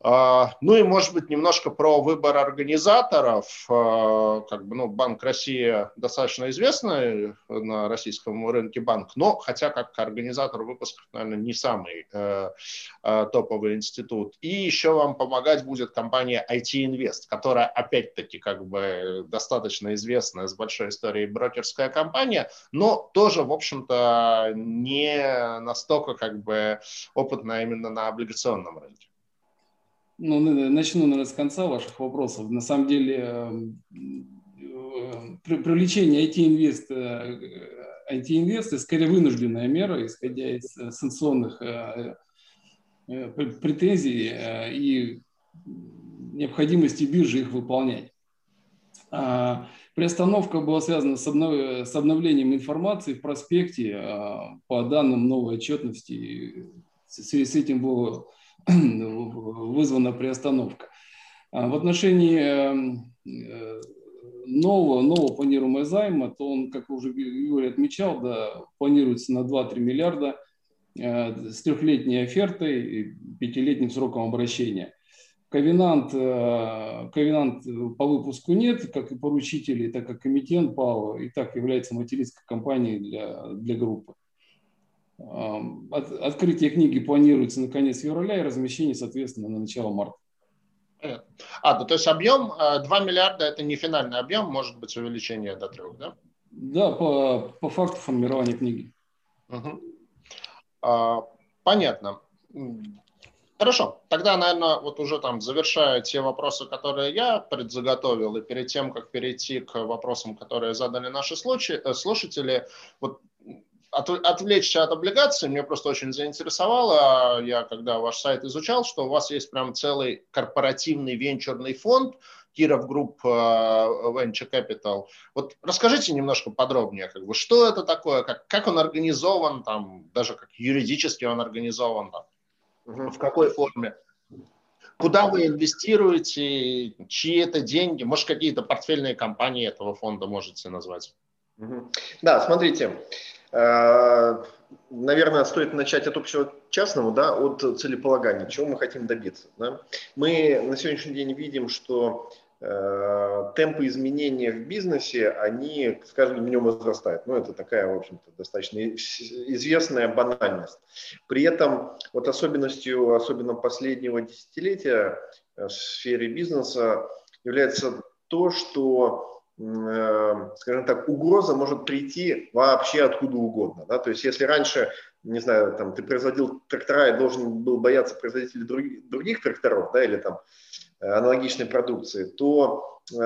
А, ну и, может быть, немножко про выбор организаторов. А, как бы, ну, Банк России достаточно известный на российском рынке банк, но хотя как организатор выпусков, наверное, не самый э, э, топовый институт. И еще вам помогать будет компания IT Invest, которая, опять-таки, как бы достаточно известная с большой историей брокерская компания, но тоже, в общем-то, не настолько как бы опытная именно на облигационном рынке. Ну, начну, наверное, с конца ваших вопросов. На самом деле, эм, э, привлечение IT-инвест, IT-инвест скорее вынужденная мера, исходя из э, санкционных э, претензий и необходимости биржи их выполнять. А, приостановка была связана с, обнов... с обновлением информации в проспекте по данным новой отчетности. В связи с этим было вызвана приостановка. А в отношении эм, э, нового, нового планируемого займа, то он, как уже Юрий отмечал, да, планируется на 2-3 миллиарда э, с трехлетней офертой и пятилетним сроком обращения. Ковенант, э, ковенант по выпуску нет, как и поручители, так как комитет ПАО и так является материнской компанией для, для группы. От, открытие книги планируется на конец февраля и размещение, соответственно, на начало марта. А, да, то есть объем 2 э, миллиарда – это не финальный объем, может быть увеличение до 3, да? Да, по, по факту формирования книги. Угу. А, понятно. Хорошо, тогда, наверное, вот уже там завершая те вопросы, которые я предзаготовил, и перед тем, как перейти к вопросам, которые задали наши э, слушатели, вот от, отвлечься от облигаций, мне просто очень заинтересовало, я когда ваш сайт изучал, что у вас есть прям целый корпоративный венчурный фонд, Киров Групп э, Venture Capital. Вот расскажите немножко подробнее, как бы, что это такое, как, как он организован, там, даже как юридически он организован, там, угу. в какой форме. Куда вы инвестируете, чьи это деньги, может, какие-то портфельные компании этого фонда можете назвать? Да, смотрите, наверное, стоит начать от общего частного, да, от целеполагания, чего мы хотим добиться. Да. Мы на сегодняшний день видим, что э, темпы изменения в бизнесе, они с каждым днем возрастают. Ну, это такая, в общем-то, достаточно известная банальность. При этом вот особенностью, особенно последнего десятилетия э, в сфере бизнеса является то, что Э, скажем так, угроза может прийти вообще откуда угодно. Да? То есть если раньше, не знаю, там, ты производил трактора и должен был бояться производителей других, других тракторов да, или там, э, аналогичной продукции, то э,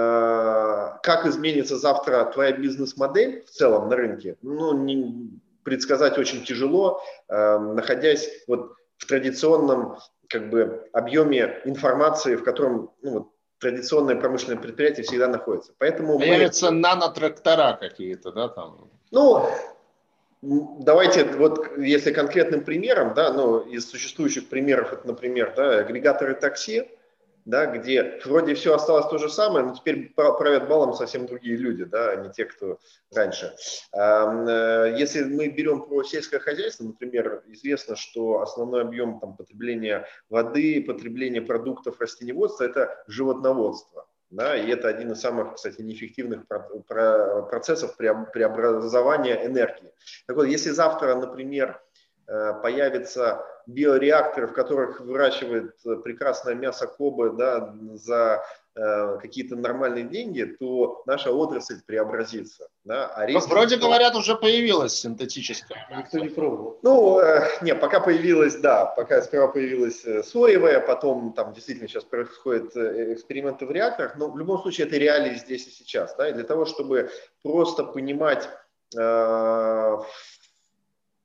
как изменится завтра твоя бизнес-модель в целом на рынке, ну, не, предсказать очень тяжело, э, находясь вот в традиционном как бы объеме информации, в котором ну, вот, традиционные промышленные предприятия всегда находятся. Поэтому Появятся мы... нанотрактора какие-то, да, там? Ну, давайте, вот если конкретным примером, да, ну, из существующих примеров, это, например, да, агрегаторы такси, да, где вроде все осталось то же самое, но теперь правят балом совсем другие люди, да, а не те, кто раньше. Э, если мы берем про сельское хозяйство, например, известно, что основной объем там, потребления воды, потребления продуктов растеневодства – это животноводство. Да, и это один из самых, кстати, неэффективных процессов преобразования энергии. Так вот, если завтра, например, Э, появится биореакторы, в которых выращивает прекрасное мясо Кобы да, за э, какие-то нормальные деньги, то наша отрасль преобразится. Да? А риск... Вроде говорят, уже появилась синтетическая. Никто не пробовал. Ну, э, не, пока появилась, да, пока сперва появилась э, соевая, потом там действительно сейчас происходят э, эксперименты в реакторах, но в любом случае это реалии здесь и сейчас. Да? И для того, чтобы просто понимать э,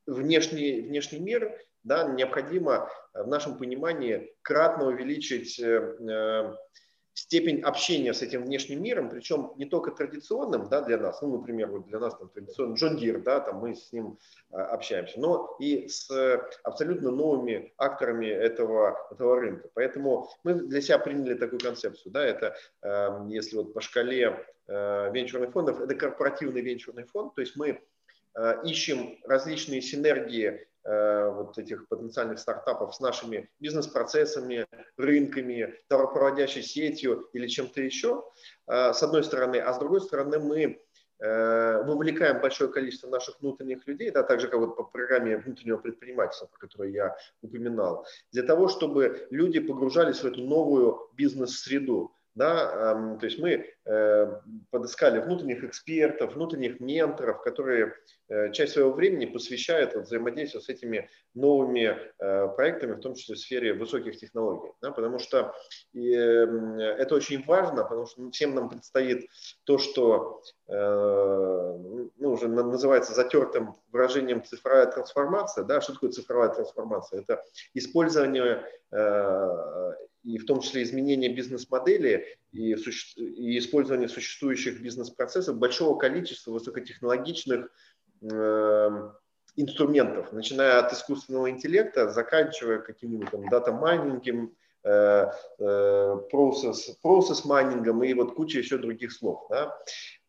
внешний, внешний мир, да, необходимо в нашем понимании кратно увеличить э, степень общения с этим внешним миром, причем не только традиционным да, для нас, ну, например, вот для нас там, традиционный Джон Дир, да, там мы с ним общаемся, но и с абсолютно новыми акторами этого, этого рынка. Поэтому мы для себя приняли такую концепцию. Да, это, э, если вот по шкале э, венчурных фондов, это корпоративный венчурный фонд, то есть мы э, ищем различные синергии Э, вот этих потенциальных стартапов с нашими бизнес-процессами, рынками, товаропроводящей сетью или чем-то еще, э, с одной стороны, а с другой стороны мы э, вовлекаем большое количество наших внутренних людей, да, так же как вот по программе внутреннего предпринимательства, про которую я упоминал, для того, чтобы люди погружались в эту новую бизнес-среду. Да, эм, то есть мы э, подыскали внутренних экспертов, внутренних менторов, которые э, часть своего времени посвящают вот, взаимодействию с этими новыми э, проектами, в том числе в сфере высоких технологий. Да, потому что и, это очень важно, потому что всем нам предстоит то, что ну, уже называется затертым выражением цифровая трансформация. Да, что такое цифровая трансформация? Это использование и в том числе изменение бизнес-модели и, и использование существующих бизнес-процессов большого количества высокотехнологичных э, инструментов, начиная от искусственного интеллекта, заканчивая каким-нибудь там дата-майнингом, э, э, процесс, процесс майнингом и вот куча еще других слов. Да?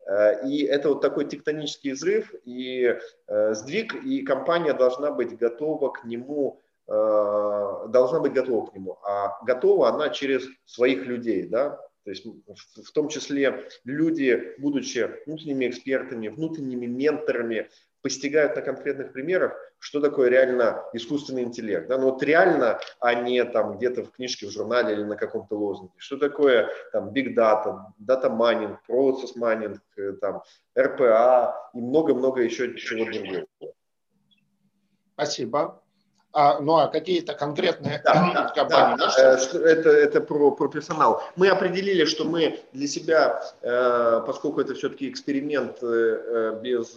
Э, и это вот такой тектонический взрыв и сдвиг, и компания должна быть готова к нему должна быть готова к нему. А готова она через своих людей, да, то есть в том числе люди, будучи внутренними экспертами, внутренними менторами, постигают на конкретных примерах, что такое реально искусственный интеллект. Да? Ну вот реально, а не там где-то в книжке, в журнале или на каком-то лозунге. Что такое там big data, data mining, process mining, э, там RPA и много-много еще чего другого. Спасибо. А, ну а какие-то конкретные да, компании? Да, да, э, это, это про, про персонал. Мы определили, что мы для себя, э, поскольку это все-таки эксперимент э, без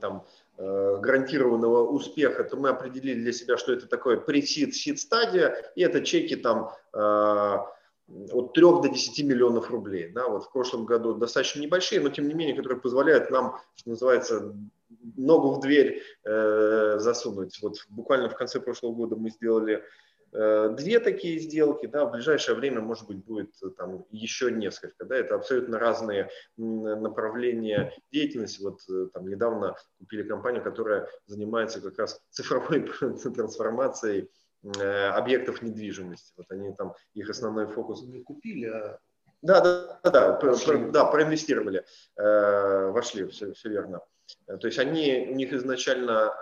там, гарантированного успеха, то мы определили для себя, что это такое пресид, сид стадия, и это чеки там от 3 до 10 миллионов рублей. Да, вот в прошлом году достаточно небольшие, но тем не менее, которые позволяют нам, что называется, ногу в дверь э, засунуть. Вот буквально в конце прошлого года мы сделали э, две такие сделки, да, в ближайшее время, может быть, будет э, там еще несколько, да, это абсолютно разные направления деятельности. Вот э, там недавно купили компанию, которая занимается как раз цифровой трансформацией э, объектов недвижимости. Вот они там, их основной фокус... Не купили, а да, да, да, да, про, да проинвестировали, э, вошли, все, все верно. Э, то есть они, у них изначально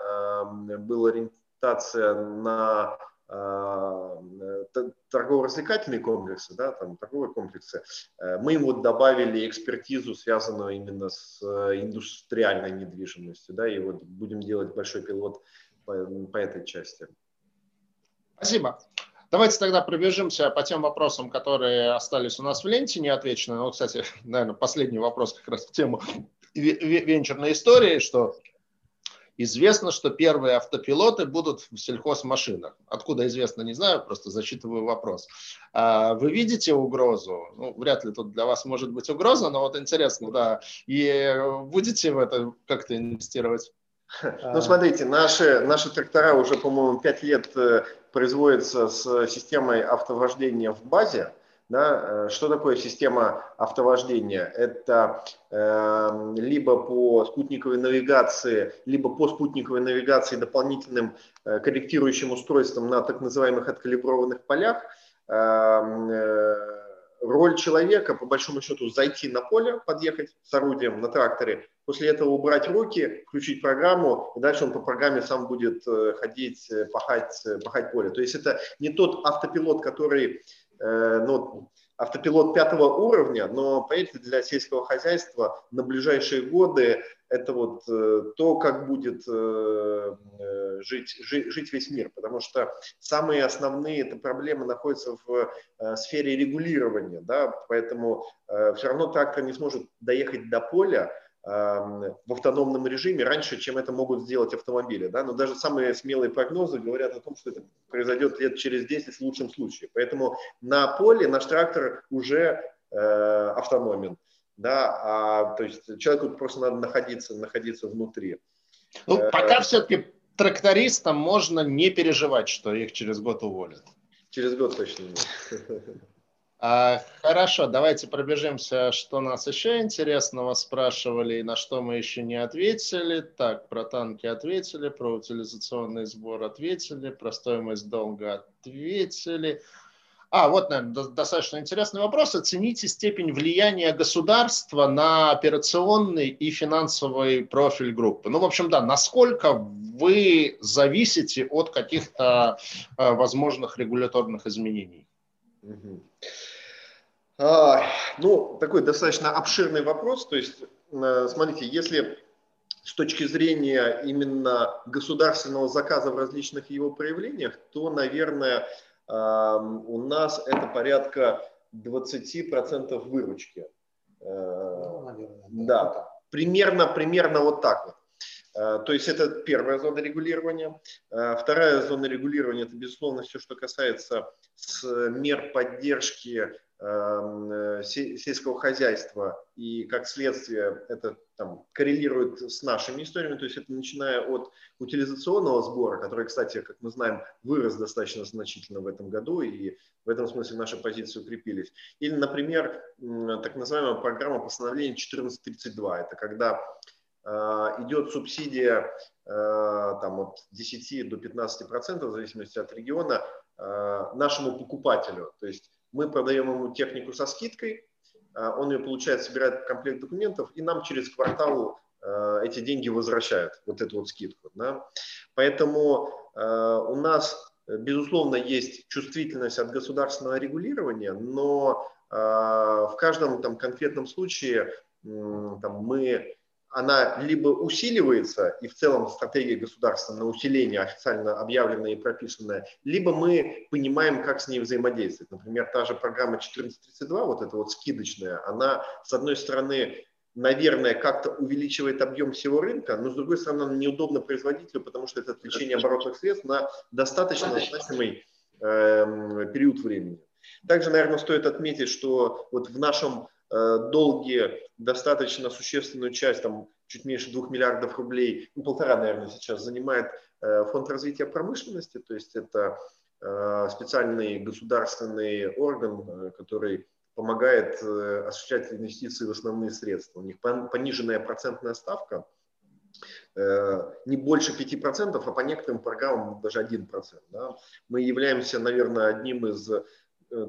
э, была ориентация на э, торгово-развлекательные комплексы, да, там торговые комплексы, э, мы им вот добавили экспертизу, связанную именно с индустриальной недвижимостью, да, и вот будем делать большой пилот по, по этой части. Спасибо. Давайте тогда пробежимся по тем вопросам, которые остались у нас в ленте неотвечены. Ну, кстати, наверное, последний вопрос как раз в тему венчурной истории, что известно, что первые автопилоты будут в сельхозмашинах. Откуда известно, не знаю, просто зачитываю вопрос. А вы видите угрозу? Ну, вряд ли тут для вас может быть угроза, но вот интересно, да. И будете в это как-то инвестировать? Ну, смотрите, наши, наши трактора уже, по-моему, пять лет э, производятся с системой автовождения в базе. Да, э, что такое система автовождения? Это э, либо по спутниковой навигации, либо по спутниковой навигации дополнительным э, корректирующим устройством на так называемых откалиброванных полях. Эм, э, роль человека, по большому счету, зайти на поле, подъехать с орудием на тракторе, после этого убрать руки, включить программу, и дальше он по программе сам будет э, ходить, пахать, пахать поле. То есть это не тот автопилот, который ну, автопилот пятого уровня, но, поверьте, для сельского хозяйства на ближайшие годы это вот э, то, как будет э, э, жить, жить, жить весь мир. Потому что самые основные это проблемы находятся в сфере регулирования. Да? Поэтому все равно трактор не сможет доехать до поля, в автономном режиме раньше, чем это могут сделать автомобили. Да? Но даже самые смелые прогнозы говорят о том, что это произойдет лет через 10 в лучшем случае. Поэтому на поле наш трактор уже э, автономен. Да? А, то есть человеку просто надо находиться, находиться внутри. Ну, э, пока все-таки трактористам можно не переживать, что их через год уволят. Через год точно нет. А, хорошо, давайте пробежимся, что нас еще интересного спрашивали и на что мы еще не ответили. Так, про танки ответили, про утилизационный сбор ответили, про стоимость долга ответили. А, вот, наверное, достаточно интересный вопрос. Оцените степень влияния государства на операционный и финансовый профиль группы. Ну, в общем, да, насколько вы зависите от каких-то э, возможных регуляторных изменений? Угу. А, ну, такой достаточно обширный вопрос. То есть, э, смотрите, если с точки зрения именно государственного заказа в различных его проявлениях, то, наверное, у нас это порядка 20% выручки. Э, ну, наверное, да, да. примерно, примерно вот так вот. Э, то есть это первая зона регулирования. Вторая зона регулирования – это, безусловно, все, что касается мер поддержки сельского хозяйства, и как следствие это там, коррелирует с нашими историями, то есть это начиная от утилизационного сбора, который, кстати, как мы знаем, вырос достаточно значительно в этом году, и в этом смысле наши позиции укрепились. Или, например, так называемая программа постановления 1432, это когда э, идет субсидия э, там, от 10 до 15 процентов, в зависимости от региона, нашему покупателю. То есть мы продаем ему технику со скидкой, а, он ее получает, собирает комплект документов, и нам через квартал а, эти деньги возвращают, вот эту вот скидку. Да? Поэтому а, у нас, безусловно, есть чувствительность от государственного регулирования, но в каждом там, конкретном случае там, мы она либо усиливается, и в целом стратегия государства на усиление официально объявленная и прописанная, либо мы понимаем, как с ней взаимодействовать. Например, та же программа 1432, вот эта вот скидочная, она, с одной стороны, наверное, как-то увеличивает объем всего рынка, но, с другой стороны, она неудобна производителю, потому что это отвлечение оборотных средств на достаточно значимый э, период времени. Также, наверное, стоит отметить, что вот в нашем долги достаточно существенную часть, там чуть меньше двух миллиардов рублей, ну полтора, наверное, сейчас занимает э, фонд развития промышленности, то есть это э, специальный государственный орган, который помогает осуществлять инвестиции в основные средства. У них пониженная процентная ставка, не больше 5%, а по некоторым программам даже 1%. Да. Мы являемся, наверное, одним из Э,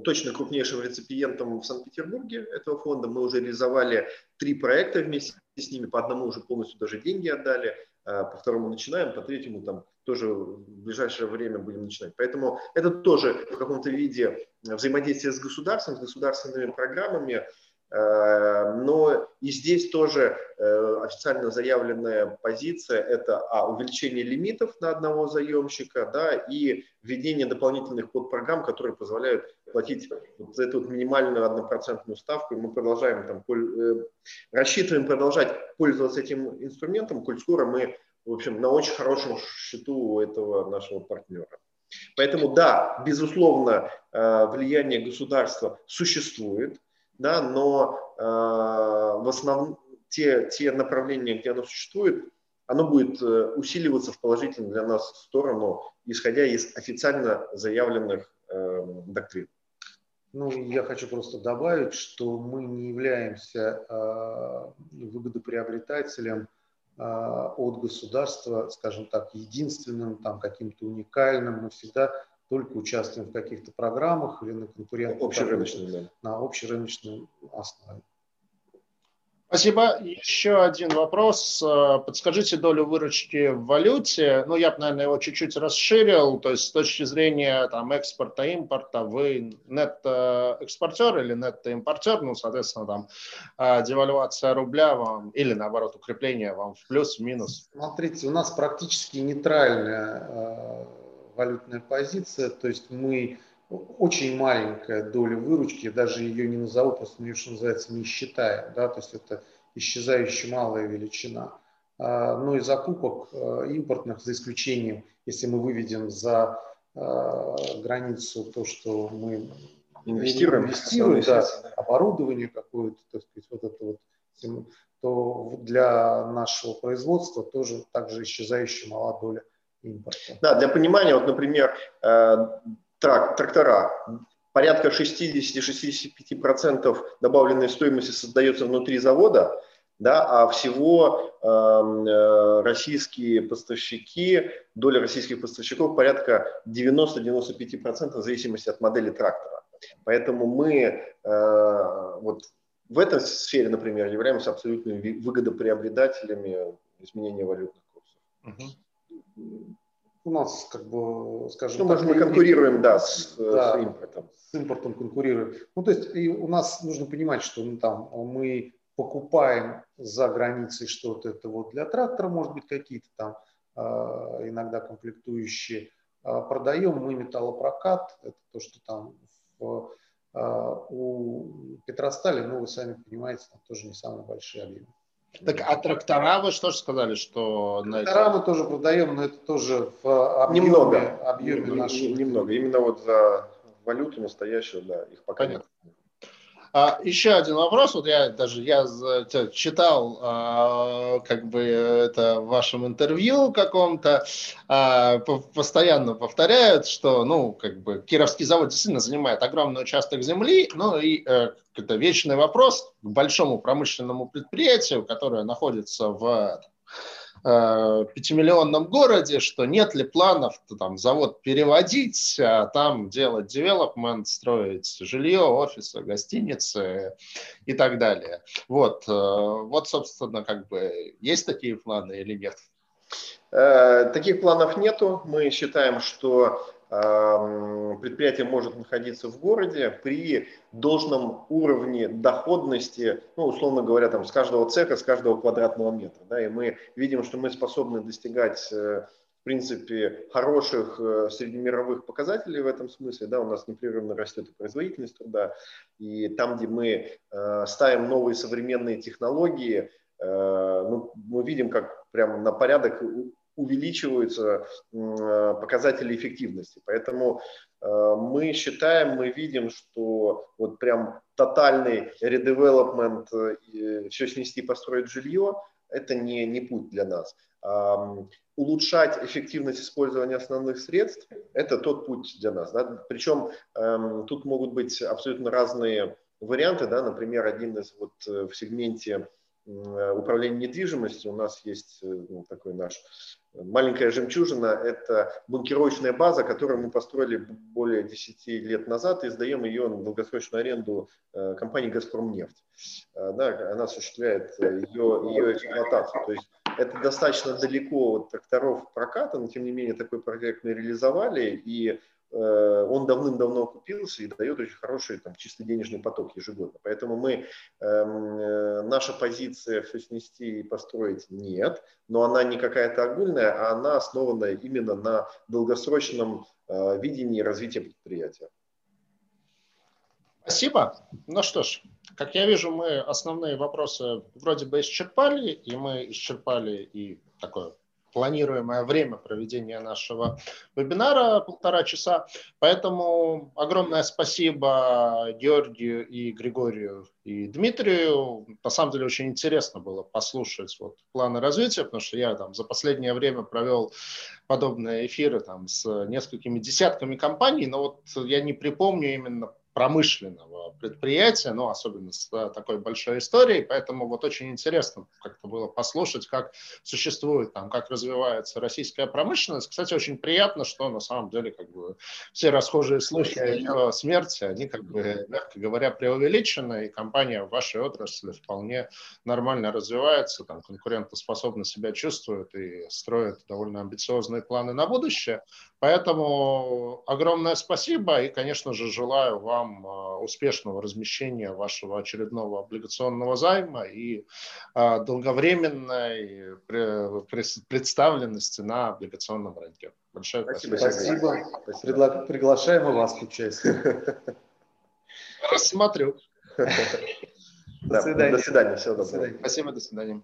точно крупнейшим реципиентом в Санкт-Петербурге этого фонда. Мы уже реализовали три проекта вместе с ними, по одному уже полностью даже деньги отдали, а по второму начинаем, по третьему там тоже в ближайшее время будем начинать. Поэтому это тоже в каком-то виде взаимодействие с государством, с государственными программами, Э, но и здесь тоже э, официально заявленная позиция – это а, увеличение лимитов на одного заемщика да, и введение дополнительных подпрограмм, которые позволяют платить вот эту вот минимальную однопроцентную ставку. И мы продолжаем там, э, рассчитываем продолжать пользоваться этим инструментом, коль скоро мы в общем, на очень хорошем счету у этого нашего партнера. Поэтому да, безусловно, влияние государства существует – да, но э, в основном те, те направления, где оно существует, оно будет э, усиливаться в положительную для нас сторону, исходя из официально заявленных э, доктрин. Ну, я хочу просто добавить, что мы не являемся э, выгодоприобретателем э, от государства, скажем так, единственным, там, каким-то уникальным. Мы всегда только участвуем в каких-то программах или на конкурентных общерыночной, да. на общерыночной основе. Спасибо. Еще один вопрос. Э, подскажите долю выручки в валюте. Ну, я бы, наверное, его чуть-чуть расширил. То есть с точки зрения там, экспорта, импорта, вы нет-экспортер или нет-импортер? Ну, соответственно, там э, девальвация рубля вам или, наоборот, укрепление вам в плюс, в минус? Смотрите, у нас практически нейтральная э, валютная позиция. То есть мы очень маленькая доля выручки, даже ее не назову, просто ее, что называется, не считаем, да, то есть это исчезающая малая величина. А, но и закупок а, импортных, за исключением, если мы выведем за а, границу то, что мы инвестируем, инвестируем да, оборудование какое-то, так сказать, вот это вот, то для нашего производства тоже также исчезающая мала доля импорта. Да, для понимания, вот, например, э, трак, трактора. Порядка 60-65% добавленной стоимости создается внутри завода, да, а всего эм, э, российские поставщики, доля российских поставщиков порядка 90-95% в зависимости от модели трактора. Поэтому мы э, вот в этой сфере, например, являемся абсолютными выгодоприобретателями изменения валютных курсов. Угу у нас, как бы, скажем ну, так... Мы конкурируем, да, с, да, с импортом. С импортом конкурируем. Ну, то есть и у нас нужно понимать, что ну, там мы покупаем за границей что-то, это вот для трактора, может быть, какие-то там э, иногда комплектующие. Э, продаем мы металлопрокат, это то, что там в, э, у Петростали, ну, вы сами понимаете, там тоже не самые большие объемы. Так, а трактора вы что же сказали, что... Трактора мы тоже продаем, но это тоже в объеме, немного, объеме нашего. Немного, именно вот за валюту настоящую, да, их пока Понятно. нет. А, еще один вопрос, вот я даже я читал а, как бы это в вашем интервью каком-то, а, постоянно повторяют, что ну как бы Кировский завод действительно занимает огромный участок земли, ну и это вечный вопрос к большому промышленному предприятию, которое находится в пятимиллионном городе, что нет ли планов там завод переводить, а там делать девелопмент, строить жилье, офисы, гостиницы и так далее. Вот, э, вот, собственно, как бы есть такие планы или нет? Э, таких планов нету. Мы считаем, что предприятие может находиться в городе при должном уровне доходности, ну, условно говоря, там, с каждого цеха, с каждого квадратного метра. Да, и мы видим, что мы способны достигать э, в принципе, хороших э, среднемировых показателей в этом смысле. Да, у нас непрерывно растет и производительность труда. И там, где мы э, ставим новые современные технологии, ну, мы видим, как прямо на порядок увеличиваются э, показатели эффективности. Поэтому э, мы считаем, мы видим, что вот прям тотальный редевелопмент, э, все снести, построить жилье, это не, не путь для нас. Улучшать эффективность использования основных средств – это тот путь для нас. Да? Причем эм, тут могут быть абсолютно разные варианты. Да? Например, один из вот в сегменте управления недвижимостью у нас есть ну, такой наш Маленькая жемчужина – это бункеровочная база, которую мы построили более 10 лет назад и сдаем ее на долгосрочную аренду э, компании «Газпромнефть». Э, да, она осуществляет ее, ее эксплуатацию. То есть это достаточно далеко от тракторов проката, но тем не менее такой проект мы реализовали, и Э, он давным-давно окупился и дает очень хороший там, чисто денежный поток ежегодно. Поэтому мы, эм, э, наша позиция все снести и построить нет, но она не какая-то огульная, а она основана именно на долгосрочном э, видении развития предприятия. Спасибо. Ну что ж, как я вижу, мы основные вопросы вроде бы исчерпали, и мы исчерпали и такое планируемое время проведения нашего вебинара полтора часа. Поэтому огромное спасибо Георгию и Григорию и Дмитрию. На самом деле очень интересно было послушать вот планы развития, потому что я там за последнее время провел подобные эфиры там с несколькими десятками компаний, но вот я не припомню именно промышленного предприятия, ну, особенно с такой большой историей, поэтому вот очень интересно как-то было послушать, как существует там, как развивается российская промышленность. Кстати, очень приятно, что на самом деле как бы все расхожие слухи о ее смерти, они как бы, мягко говоря, преувеличены, и компания в вашей отрасли вполне нормально развивается, там конкурентоспособно себя чувствует и строит довольно амбициозные планы на будущее. Поэтому огромное спасибо и, конечно же, желаю вам а, успешного размещения вашего очередного облигационного займа и а, долговременной представленности на облигационном рынке. Большое спасибо. Спасибо. спасибо. Приглашаем и вас к участию. Рассмотрю. До свидания. До свидания. Всего доброго. Спасибо, до свидания.